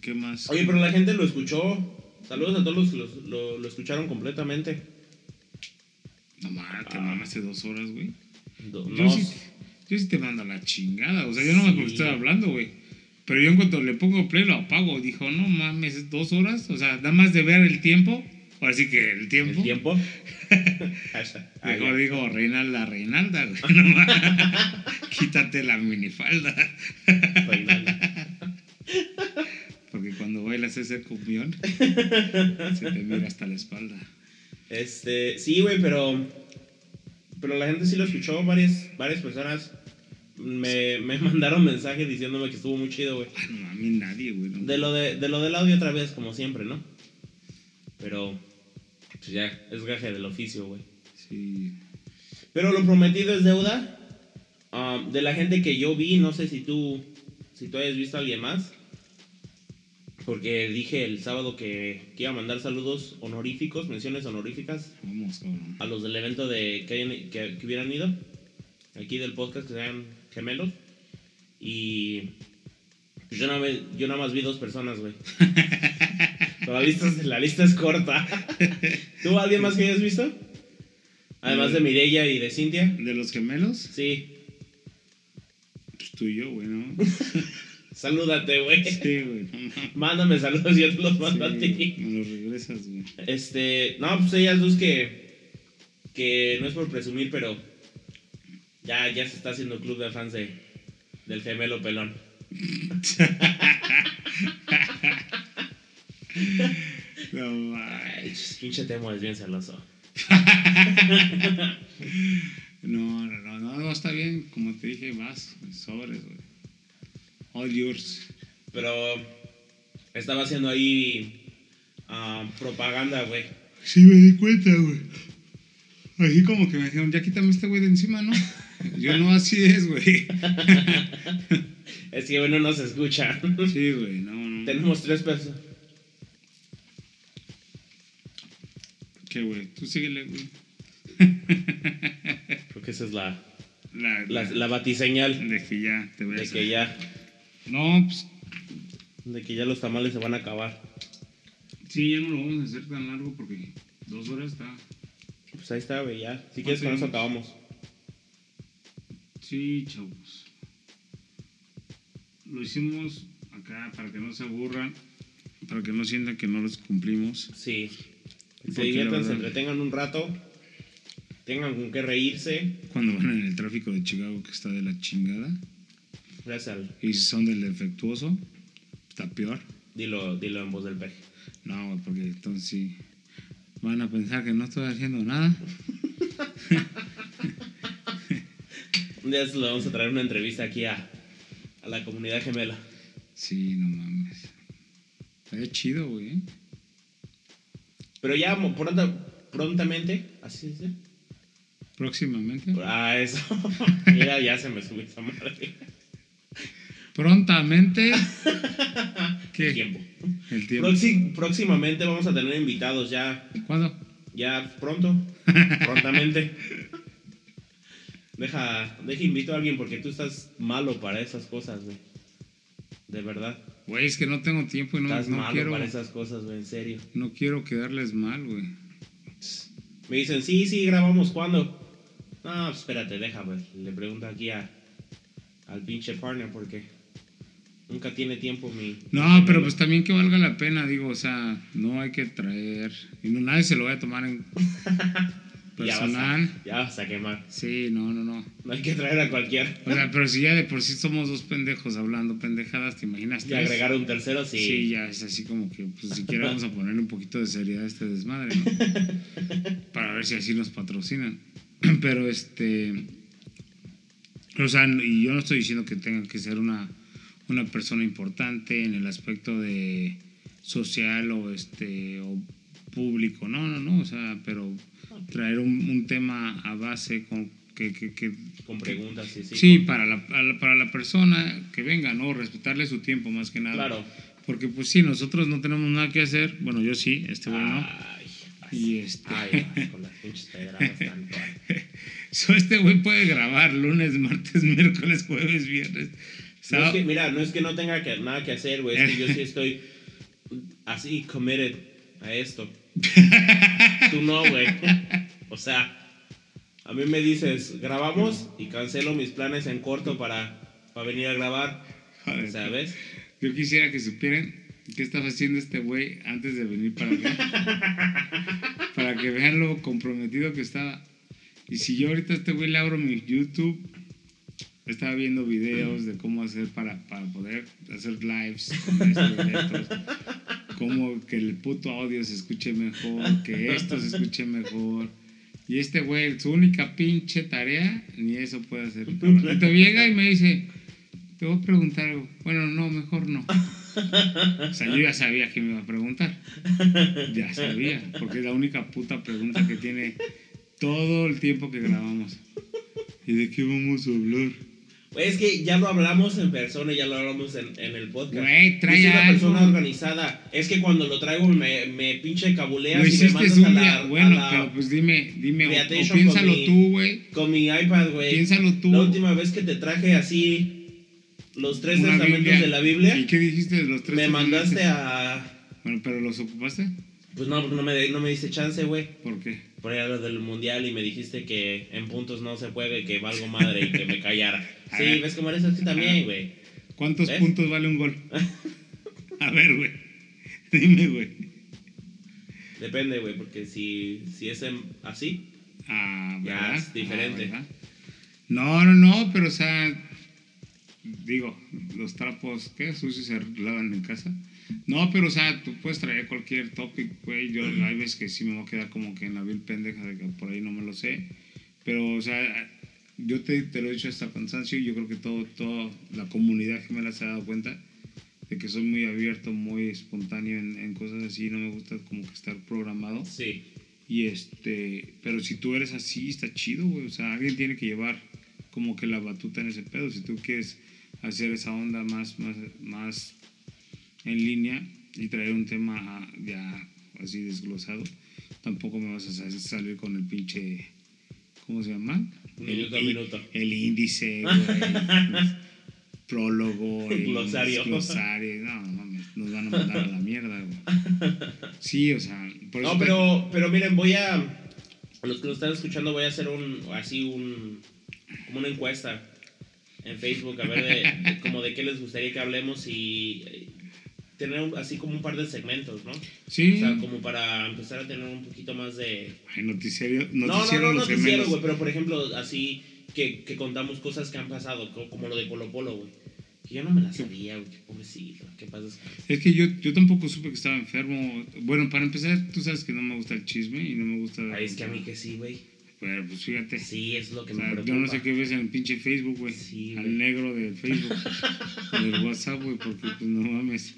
[SPEAKER 1] ¿Qué más?
[SPEAKER 2] Oye, pero la gente lo escuchó. Saludos a todos los que lo escucharon completamente.
[SPEAKER 1] No mames, te mamaste dos horas, güey.
[SPEAKER 2] Do-
[SPEAKER 1] Yo, sí, yo sí te mando a la chingada. O sea, yo no me porque
[SPEAKER 2] Sí.
[SPEAKER 1] estoy hablando, güey. Pero yo en cuanto le pongo play lo apago. Dijo, no mames, dos horas. O sea, nada más de ver el tiempo. Ahora sí que el tiempo.
[SPEAKER 2] ¿El tiempo?
[SPEAKER 1] Mejor digo, Reinalda, Reinalda, güey. No mames. Quítate la minifalda. Porque cuando bailas ese cumbión, se te mira hasta la espalda.
[SPEAKER 2] Este, sí, güey, pero. Pero la gente sí lo escuchó. Varias, varias personas me, me mandaron mensaje diciéndome que estuvo muy chido, güey.
[SPEAKER 1] Ay, no mames, nadie, güey. no.
[SPEAKER 2] De lo, de, de lo del audio otra vez, como siempre, ¿no? Pero. Pues ya, es gaje del oficio, güey.
[SPEAKER 1] Sí.
[SPEAKER 2] Pero lo prometido es deuda. Ah, de la gente que yo vi, no sé si tú, si tú hayas visto a alguien más. Porque dije el sábado que, que iba a mandar saludos honoríficos, menciones honoríficas
[SPEAKER 1] Vamos, cabrón.
[SPEAKER 2] a los del evento de que, hayan- que, que hubieran ido. Aquí del podcast, que sean gemelos. Y pues yo, nada, más- yo nada más vi dos personas, güey. La lista, es- la lista es corta. ¿Tú alguien más que hayas visto? Además de Mireia y de Cintia.
[SPEAKER 1] ¿De los gemelos?
[SPEAKER 2] Sí,
[SPEAKER 1] Pues tú y yo, güey, ¿no?
[SPEAKER 2] salúdate, güey.
[SPEAKER 1] Sí, güey.
[SPEAKER 2] Mándame saludos, yo te los mando a ti.
[SPEAKER 1] me los regresas, güey.
[SPEAKER 2] Este, no, pues ellas dos que, que no es por presumir, pero ya, ya se está haciendo club de fans de, del gemelo pelón.
[SPEAKER 1] No mames.
[SPEAKER 2] pinche Temo es bien celoso.
[SPEAKER 1] No, no, no, no, está bien. Como te dije, vas, sobres, güey. All yours.
[SPEAKER 2] Pero estaba haciendo ahí ah, propaganda, güey.
[SPEAKER 1] Sí, me di cuenta, güey. Así como que me dijeron, ya quítame este güey de encima, ¿no? Yo no, así es, güey.
[SPEAKER 2] Es que bueno, no se escucha.
[SPEAKER 1] Sí, güey, no, no.
[SPEAKER 2] Tenemos tres pesos.
[SPEAKER 1] ¿Qué, güey? Tú síguele, güey.
[SPEAKER 2] Creo que esa es la,
[SPEAKER 1] La,
[SPEAKER 2] la, la batiseñal
[SPEAKER 1] De que ya te
[SPEAKER 2] de
[SPEAKER 1] ves.
[SPEAKER 2] que ya,
[SPEAKER 1] No, pues
[SPEAKER 2] de que ya los tamales se van a acabar.
[SPEAKER 1] sí, ya no lo vamos a hacer tan largo porque dos horas está.
[SPEAKER 2] Pues ahí está, güey, ya. Si quieres con eso acabamos.
[SPEAKER 1] Sí, chavos. Lo hicimos acá para que no se aburran, para que no sientan que no los cumplimos.
[SPEAKER 2] Sí. Se diviertan, se entretengan un rato. Tengan con qué reírse.
[SPEAKER 1] Cuando van en el tráfico de Chicago que está de la chingada
[SPEAKER 2] Gracias al.
[SPEAKER 1] y si son del defectuoso, está peor.
[SPEAKER 2] Dilo, dilo en voz del peje.
[SPEAKER 1] No, porque entonces sí van a pensar que no estoy haciendo nada.
[SPEAKER 2] Un día le vamos a traer una entrevista aquí a, a la comunidad gemela.
[SPEAKER 1] Sí, no mames. Está chido, güey. ¿eh?
[SPEAKER 2] Pero ya pronta, prontamente, así es.
[SPEAKER 1] Próximamente.
[SPEAKER 2] Ah, eso. Mira, ya se me subió esa madre.
[SPEAKER 1] Prontamente. ¿Qué?
[SPEAKER 2] Tiempo.
[SPEAKER 1] El tiempo.
[SPEAKER 2] Próxi- próximamente vamos a tener invitados ya,
[SPEAKER 1] ¿Cuándo?
[SPEAKER 2] ya pronto, prontamente. Deja, deja invito a alguien porque tú estás malo para esas cosas, güey. De verdad.
[SPEAKER 1] Güey, es que no tengo tiempo y no,
[SPEAKER 2] estás
[SPEAKER 1] no
[SPEAKER 2] malo
[SPEAKER 1] quiero.
[SPEAKER 2] para esas cosas, güey, en serio.
[SPEAKER 1] No quiero quedarles mal, güey.
[SPEAKER 2] Me dicen, sí, sí, grabamos cuándo. No, espérate, deja, güey. Le pregunto aquí a, al pinche partner porque nunca tiene tiempo mi.
[SPEAKER 1] No, pero pues también que valga la pena, digo, o sea, no hay que traer. Y no, nadie se lo va a tomar en
[SPEAKER 2] Ya vas,
[SPEAKER 1] personal.
[SPEAKER 2] a, ya vas a quemar.
[SPEAKER 1] Sí, no, no, no.
[SPEAKER 2] No hay que traer a cualquiera.
[SPEAKER 1] O sea, pero si ya de por sí somos dos pendejos hablando pendejadas, ¿te imaginas?
[SPEAKER 2] Y agregar un tercero, sí.
[SPEAKER 1] Sí, ya es así como que, pues siquiera vamos a ponerle un poquito de seriedad a este desmadre, ¿no? ver si así nos patrocinan. Pero este. O sea, y yo no estoy diciendo que tenga que ser una, una persona importante en el aspecto de social o este o público. No, no, no. O sea, pero traer un, un tema a base con que, que, que
[SPEAKER 2] Con preguntas, sí, sí.
[SPEAKER 1] Sí,
[SPEAKER 2] con-
[SPEAKER 1] para la, para la- persona que venga, ¿no? Respetarle su tiempo más que nada.
[SPEAKER 2] Claro.
[SPEAKER 1] Porque pues sí, nosotros no tenemos nada que hacer. Bueno, yo sí, este güey no.
[SPEAKER 2] Ay,
[SPEAKER 1] Y este-
[SPEAKER 2] Ay, vas con las pinches pedradas tanto.
[SPEAKER 1] So, este güey puede grabar lunes, martes, miércoles, jueves, viernes.
[SPEAKER 2] No es que, mira, no es que no tenga que, nada que hacer, güey. Es que yo sí estoy así committed a esto. Tú no, güey. O sea, a mí me dices, grabamos y cancelo mis planes en corto para, para venir a grabar.
[SPEAKER 1] Joder,
[SPEAKER 2] ¿ves?
[SPEAKER 1] Yo quisiera que supieran qué estaba haciendo este güey antes de venir para acá. para que vean lo comprometido que estaba. Y si yo ahorita a este güey le abro mi YouTube, estaba viendo videos de cómo hacer para, para poder hacer lives con estos directos. Cómo que el puto audio se escuche mejor, que esto se escuche mejor. Y este güey, su única pinche tarea, ni eso puede hacer. te llega y me dice, te voy a preguntar algo. Bueno, no, mejor no. O sea, yo ya sabía que me iba a preguntar. Ya sabía, porque es la única puta pregunta que tiene todo el tiempo que grabamos. ¿Y de qué vamos a hablar?
[SPEAKER 2] Güey, es que ya lo hablamos en persona, ya lo hablamos en, en el podcast.
[SPEAKER 1] Güey, trae
[SPEAKER 2] Yo soy una
[SPEAKER 1] algo.
[SPEAKER 2] persona organizada. Es que cuando lo traigo me, me pinche cabuleas
[SPEAKER 1] Lo
[SPEAKER 2] y me
[SPEAKER 1] hiciste
[SPEAKER 2] mandas a
[SPEAKER 1] un
[SPEAKER 2] la, a
[SPEAKER 1] Bueno,
[SPEAKER 2] la-
[SPEAKER 1] pero pues dime, dime, o- piénsalo
[SPEAKER 2] con mi-
[SPEAKER 1] tú, güey.
[SPEAKER 2] con mi iPad, güey.
[SPEAKER 1] Piénsalo tú.
[SPEAKER 2] La última vez que te traje así los tres
[SPEAKER 1] Una
[SPEAKER 2] testamentos
[SPEAKER 1] Biblia.
[SPEAKER 2] de la Biblia,
[SPEAKER 1] ¿Y qué dijiste de los tres?
[SPEAKER 2] me mandaste a...
[SPEAKER 1] Bueno, pero los ocupaste.
[SPEAKER 2] Pues no, no me, no me diste chance, güey.
[SPEAKER 1] ¿Por qué?
[SPEAKER 2] Por ir a lo del mundial y me dijiste que en puntos no se puede, que valgo madre y que me callara. Sí, ves cómo eres así también, güey.
[SPEAKER 1] ¿Cuántos
[SPEAKER 2] ¿Ves?
[SPEAKER 1] puntos vale un gol? A ver, güey. Dime, güey.
[SPEAKER 2] Depende, güey, porque si, si es en- así,
[SPEAKER 1] Ah,
[SPEAKER 2] Ya, es diferente.
[SPEAKER 1] Ah, no, no, no, pero o sea, digo, los trapos, ¿qué? Sucios se lavan en casa. No, pero o sea, tú puedes traer cualquier topic, güey. Yo hay veces que sí me voy a quedar como que en la vil pendeja de que por ahí no me lo sé. Pero, o sea, yo te, te lo he dicho hasta cansancio y yo creo que todo, toda la comunidad que me las ha dado cuenta de que soy muy abierto, muy espontáneo en, en cosas así. No me gusta como que estar programado.
[SPEAKER 2] sí.
[SPEAKER 1] Y este, pero si tú eres así, está chido, güey. O sea, alguien tiene que llevar como que la batuta en ese pedo. Si tú quieres hacer esa onda más, más, más en línea y traer un tema ya así desglosado, tampoco me vas a sa- salir con el pinche, ¿cómo se llama?
[SPEAKER 2] Minuto a
[SPEAKER 1] el. El índice, güey. prólogo, el
[SPEAKER 2] Glosario.
[SPEAKER 1] glosario. No, mames, nos van a mandar a la mierda, güey. Sí, o sea, por eso
[SPEAKER 2] No, pero, pero miren, voy a. A los que nos están escuchando, voy a hacer un. Así un. Como una encuesta en Facebook, a ver de, de- como de qué les gustaría que hablemos y. Tener así como un par de segmentos, ¿no?
[SPEAKER 1] Sí.
[SPEAKER 2] O sea, como para empezar a tener un poquito más de.
[SPEAKER 1] Ay, noticiero,
[SPEAKER 2] No, no,
[SPEAKER 1] noticiero
[SPEAKER 2] no,
[SPEAKER 1] los
[SPEAKER 2] noticiero, güey, pero por ejemplo, así que, que contamos cosas que han pasado, co- como lo de Polo Polo, güey. Que yo no me la sabía, güey, pobrecito, qué pasa.
[SPEAKER 1] Es que yo, yo tampoco supe que estaba enfermo. Bueno, para empezar, tú sabes que no me gusta el chisme y no me gusta...
[SPEAKER 2] Ay, es que a mí que sí, güey.
[SPEAKER 1] Pero pues fíjate.
[SPEAKER 2] Sí, es lo que
[SPEAKER 1] O
[SPEAKER 2] me preocupa.
[SPEAKER 1] yo no sé qué ves en el pinche Facebook, güey.
[SPEAKER 2] Sí,
[SPEAKER 1] Al
[SPEAKER 2] güey.
[SPEAKER 1] negro del Facebook. del WhatsApp, güey, porque pues no mames.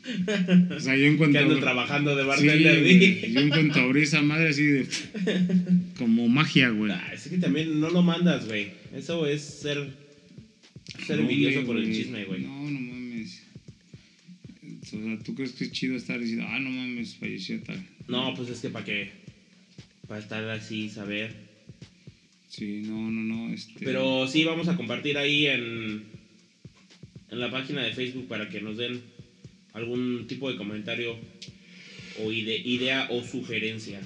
[SPEAKER 1] O sea, yo en
[SPEAKER 2] Que
[SPEAKER 1] cuanto...
[SPEAKER 2] ando trabajando de
[SPEAKER 1] Sí,
[SPEAKER 2] bartender,
[SPEAKER 1] güey,
[SPEAKER 2] di.
[SPEAKER 1] yo en cuanto abrí esa madre así de... Como magia, güey.
[SPEAKER 2] Ah, es que también no lo mandas, güey. Eso es ser, ser envidioso
[SPEAKER 1] ¿Dónde,
[SPEAKER 2] por el
[SPEAKER 1] güey?
[SPEAKER 2] chisme, güey.
[SPEAKER 1] No, no mames. O sea, ¿tú crees que es chido estar diciendo, ah, no mames, falleció tal?
[SPEAKER 2] No, pues es que para qué. Para estar así, saber.
[SPEAKER 1] Sí, no, no, no. Este...
[SPEAKER 2] Pero sí, vamos a compartir ahí en, en la página de Facebook para que nos den algún tipo de comentario o ide- idea o sugerencia.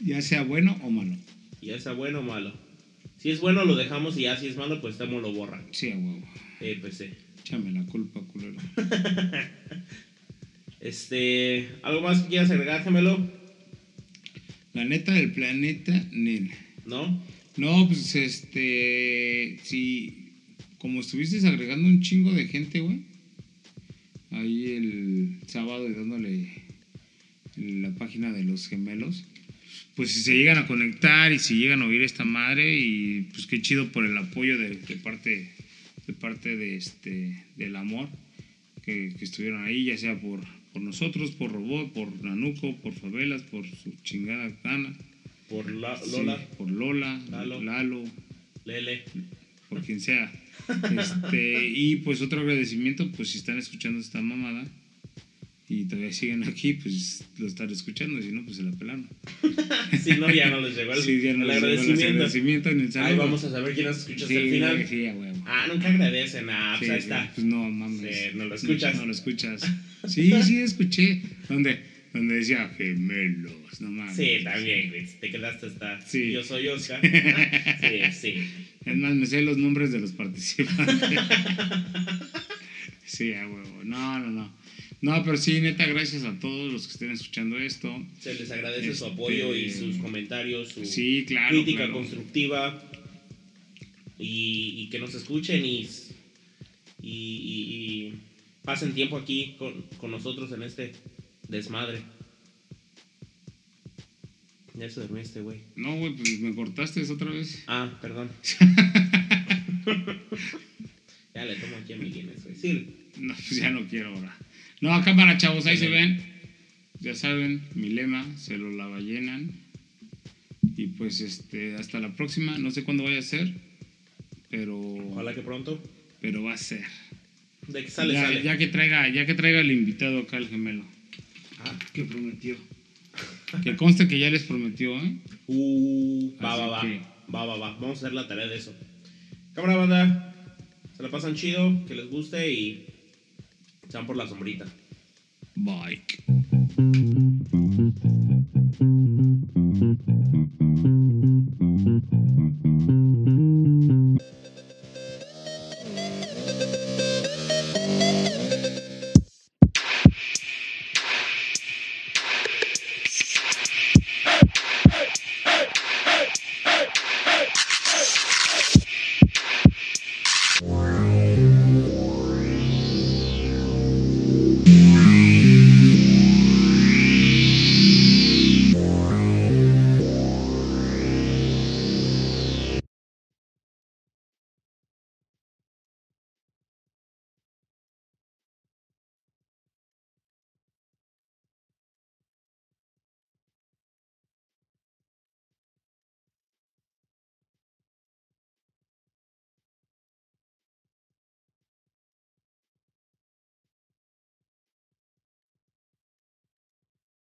[SPEAKER 1] Ya sea bueno o malo.
[SPEAKER 2] Ya sea bueno o malo. Si es bueno, lo dejamos y ya si es malo, pues Temo lo borra.
[SPEAKER 1] Sí, a huevo.
[SPEAKER 2] Eh, pues sí.
[SPEAKER 1] Échame la culpa, culero.
[SPEAKER 2] Este, ¿algo más que quieras agregar, gemelo?
[SPEAKER 1] La neta del planeta, nena.
[SPEAKER 2] ¿No?
[SPEAKER 1] No, pues este. Si. Como estuviste agregando un chingo de gente, güey. Ahí el sábado y dándole la página de los gemelos. pues si se llegan a conectar y si llegan a oír esta madre y pues qué chido por el apoyo de, de parte de parte de este del amor que, que estuvieron ahí ya sea por por nosotros por robot por nanuco por favelas por su chingada gana
[SPEAKER 2] Por la,
[SPEAKER 1] Sí,
[SPEAKER 2] Lola,
[SPEAKER 1] por Lola
[SPEAKER 2] Lalo.
[SPEAKER 1] Lalo
[SPEAKER 2] Lele.
[SPEAKER 1] por quien sea. Este, y pues otro agradecimiento, pues si están escuchando esta mamada y todavía siguen aquí, pues lo están escuchando, si no, pues se la pelaron.
[SPEAKER 2] Si no, ya no les llegó el,
[SPEAKER 1] Sí, ya no
[SPEAKER 2] el
[SPEAKER 1] les llegó el
[SPEAKER 2] agradecimiento.
[SPEAKER 1] ni el.
[SPEAKER 2] Ahí vamos a saber quién nos escucha hasta
[SPEAKER 1] Sí,
[SPEAKER 2] el final.
[SPEAKER 1] sí, a huevo.
[SPEAKER 2] Ah, nunca agradecen. Ah, pues ahí está.
[SPEAKER 1] Pues no, mames.
[SPEAKER 2] No lo escuchas.
[SPEAKER 1] No, lo escuchas. Sí, sí, escuché. Donde, donde decía gemelos, no mames.
[SPEAKER 2] Sí, también, güey. Te quedaste hasta.
[SPEAKER 1] Sí.
[SPEAKER 2] Yo soy Oscar. Sí, sí.
[SPEAKER 1] Es más, me sé los nombres de los participantes. sí, a huevo. No, no, no. No, pero sí, neta, gracias a todos los que estén escuchando esto.
[SPEAKER 2] Se les agradece su
[SPEAKER 1] Este,
[SPEAKER 2] apoyo y sus comentarios, su
[SPEAKER 1] Sí, claro.
[SPEAKER 2] crítica
[SPEAKER 1] claro.
[SPEAKER 2] constructiva. Y, y que nos escuchen y, y, y- y pasen tiempo aquí con, con nosotros en este desmadre. Ya se durmió este güey.
[SPEAKER 1] No, güey, pues me cortaste otra vez.
[SPEAKER 2] Ah, perdón. ya le tomo aquí a mi Guinness, güey. Sí,
[SPEAKER 1] No, pues ya no quiero ahora. No, cámara, chavos, ahí se ven. Ya saben, mi lema, se lo la ballenan. Y pues este, hasta la próxima, no sé cuándo vaya a ser, pero,
[SPEAKER 2] ojalá que pronto.
[SPEAKER 1] pero va a ser.
[SPEAKER 2] De que sale,
[SPEAKER 1] ya,
[SPEAKER 2] sale.
[SPEAKER 1] ya que traiga, ya que traiga el invitado acá el gemelo.
[SPEAKER 2] Ah.
[SPEAKER 1] Que prometió. Que conste que ya les prometió, ¿eh?
[SPEAKER 2] Uh, va, va, va.
[SPEAKER 1] que-
[SPEAKER 2] Va, va, va. Vamos a hacer la tarea de eso. Cámara, banda. Se la pasan chido, que les guste y se van por la sombrita.
[SPEAKER 4] Mike.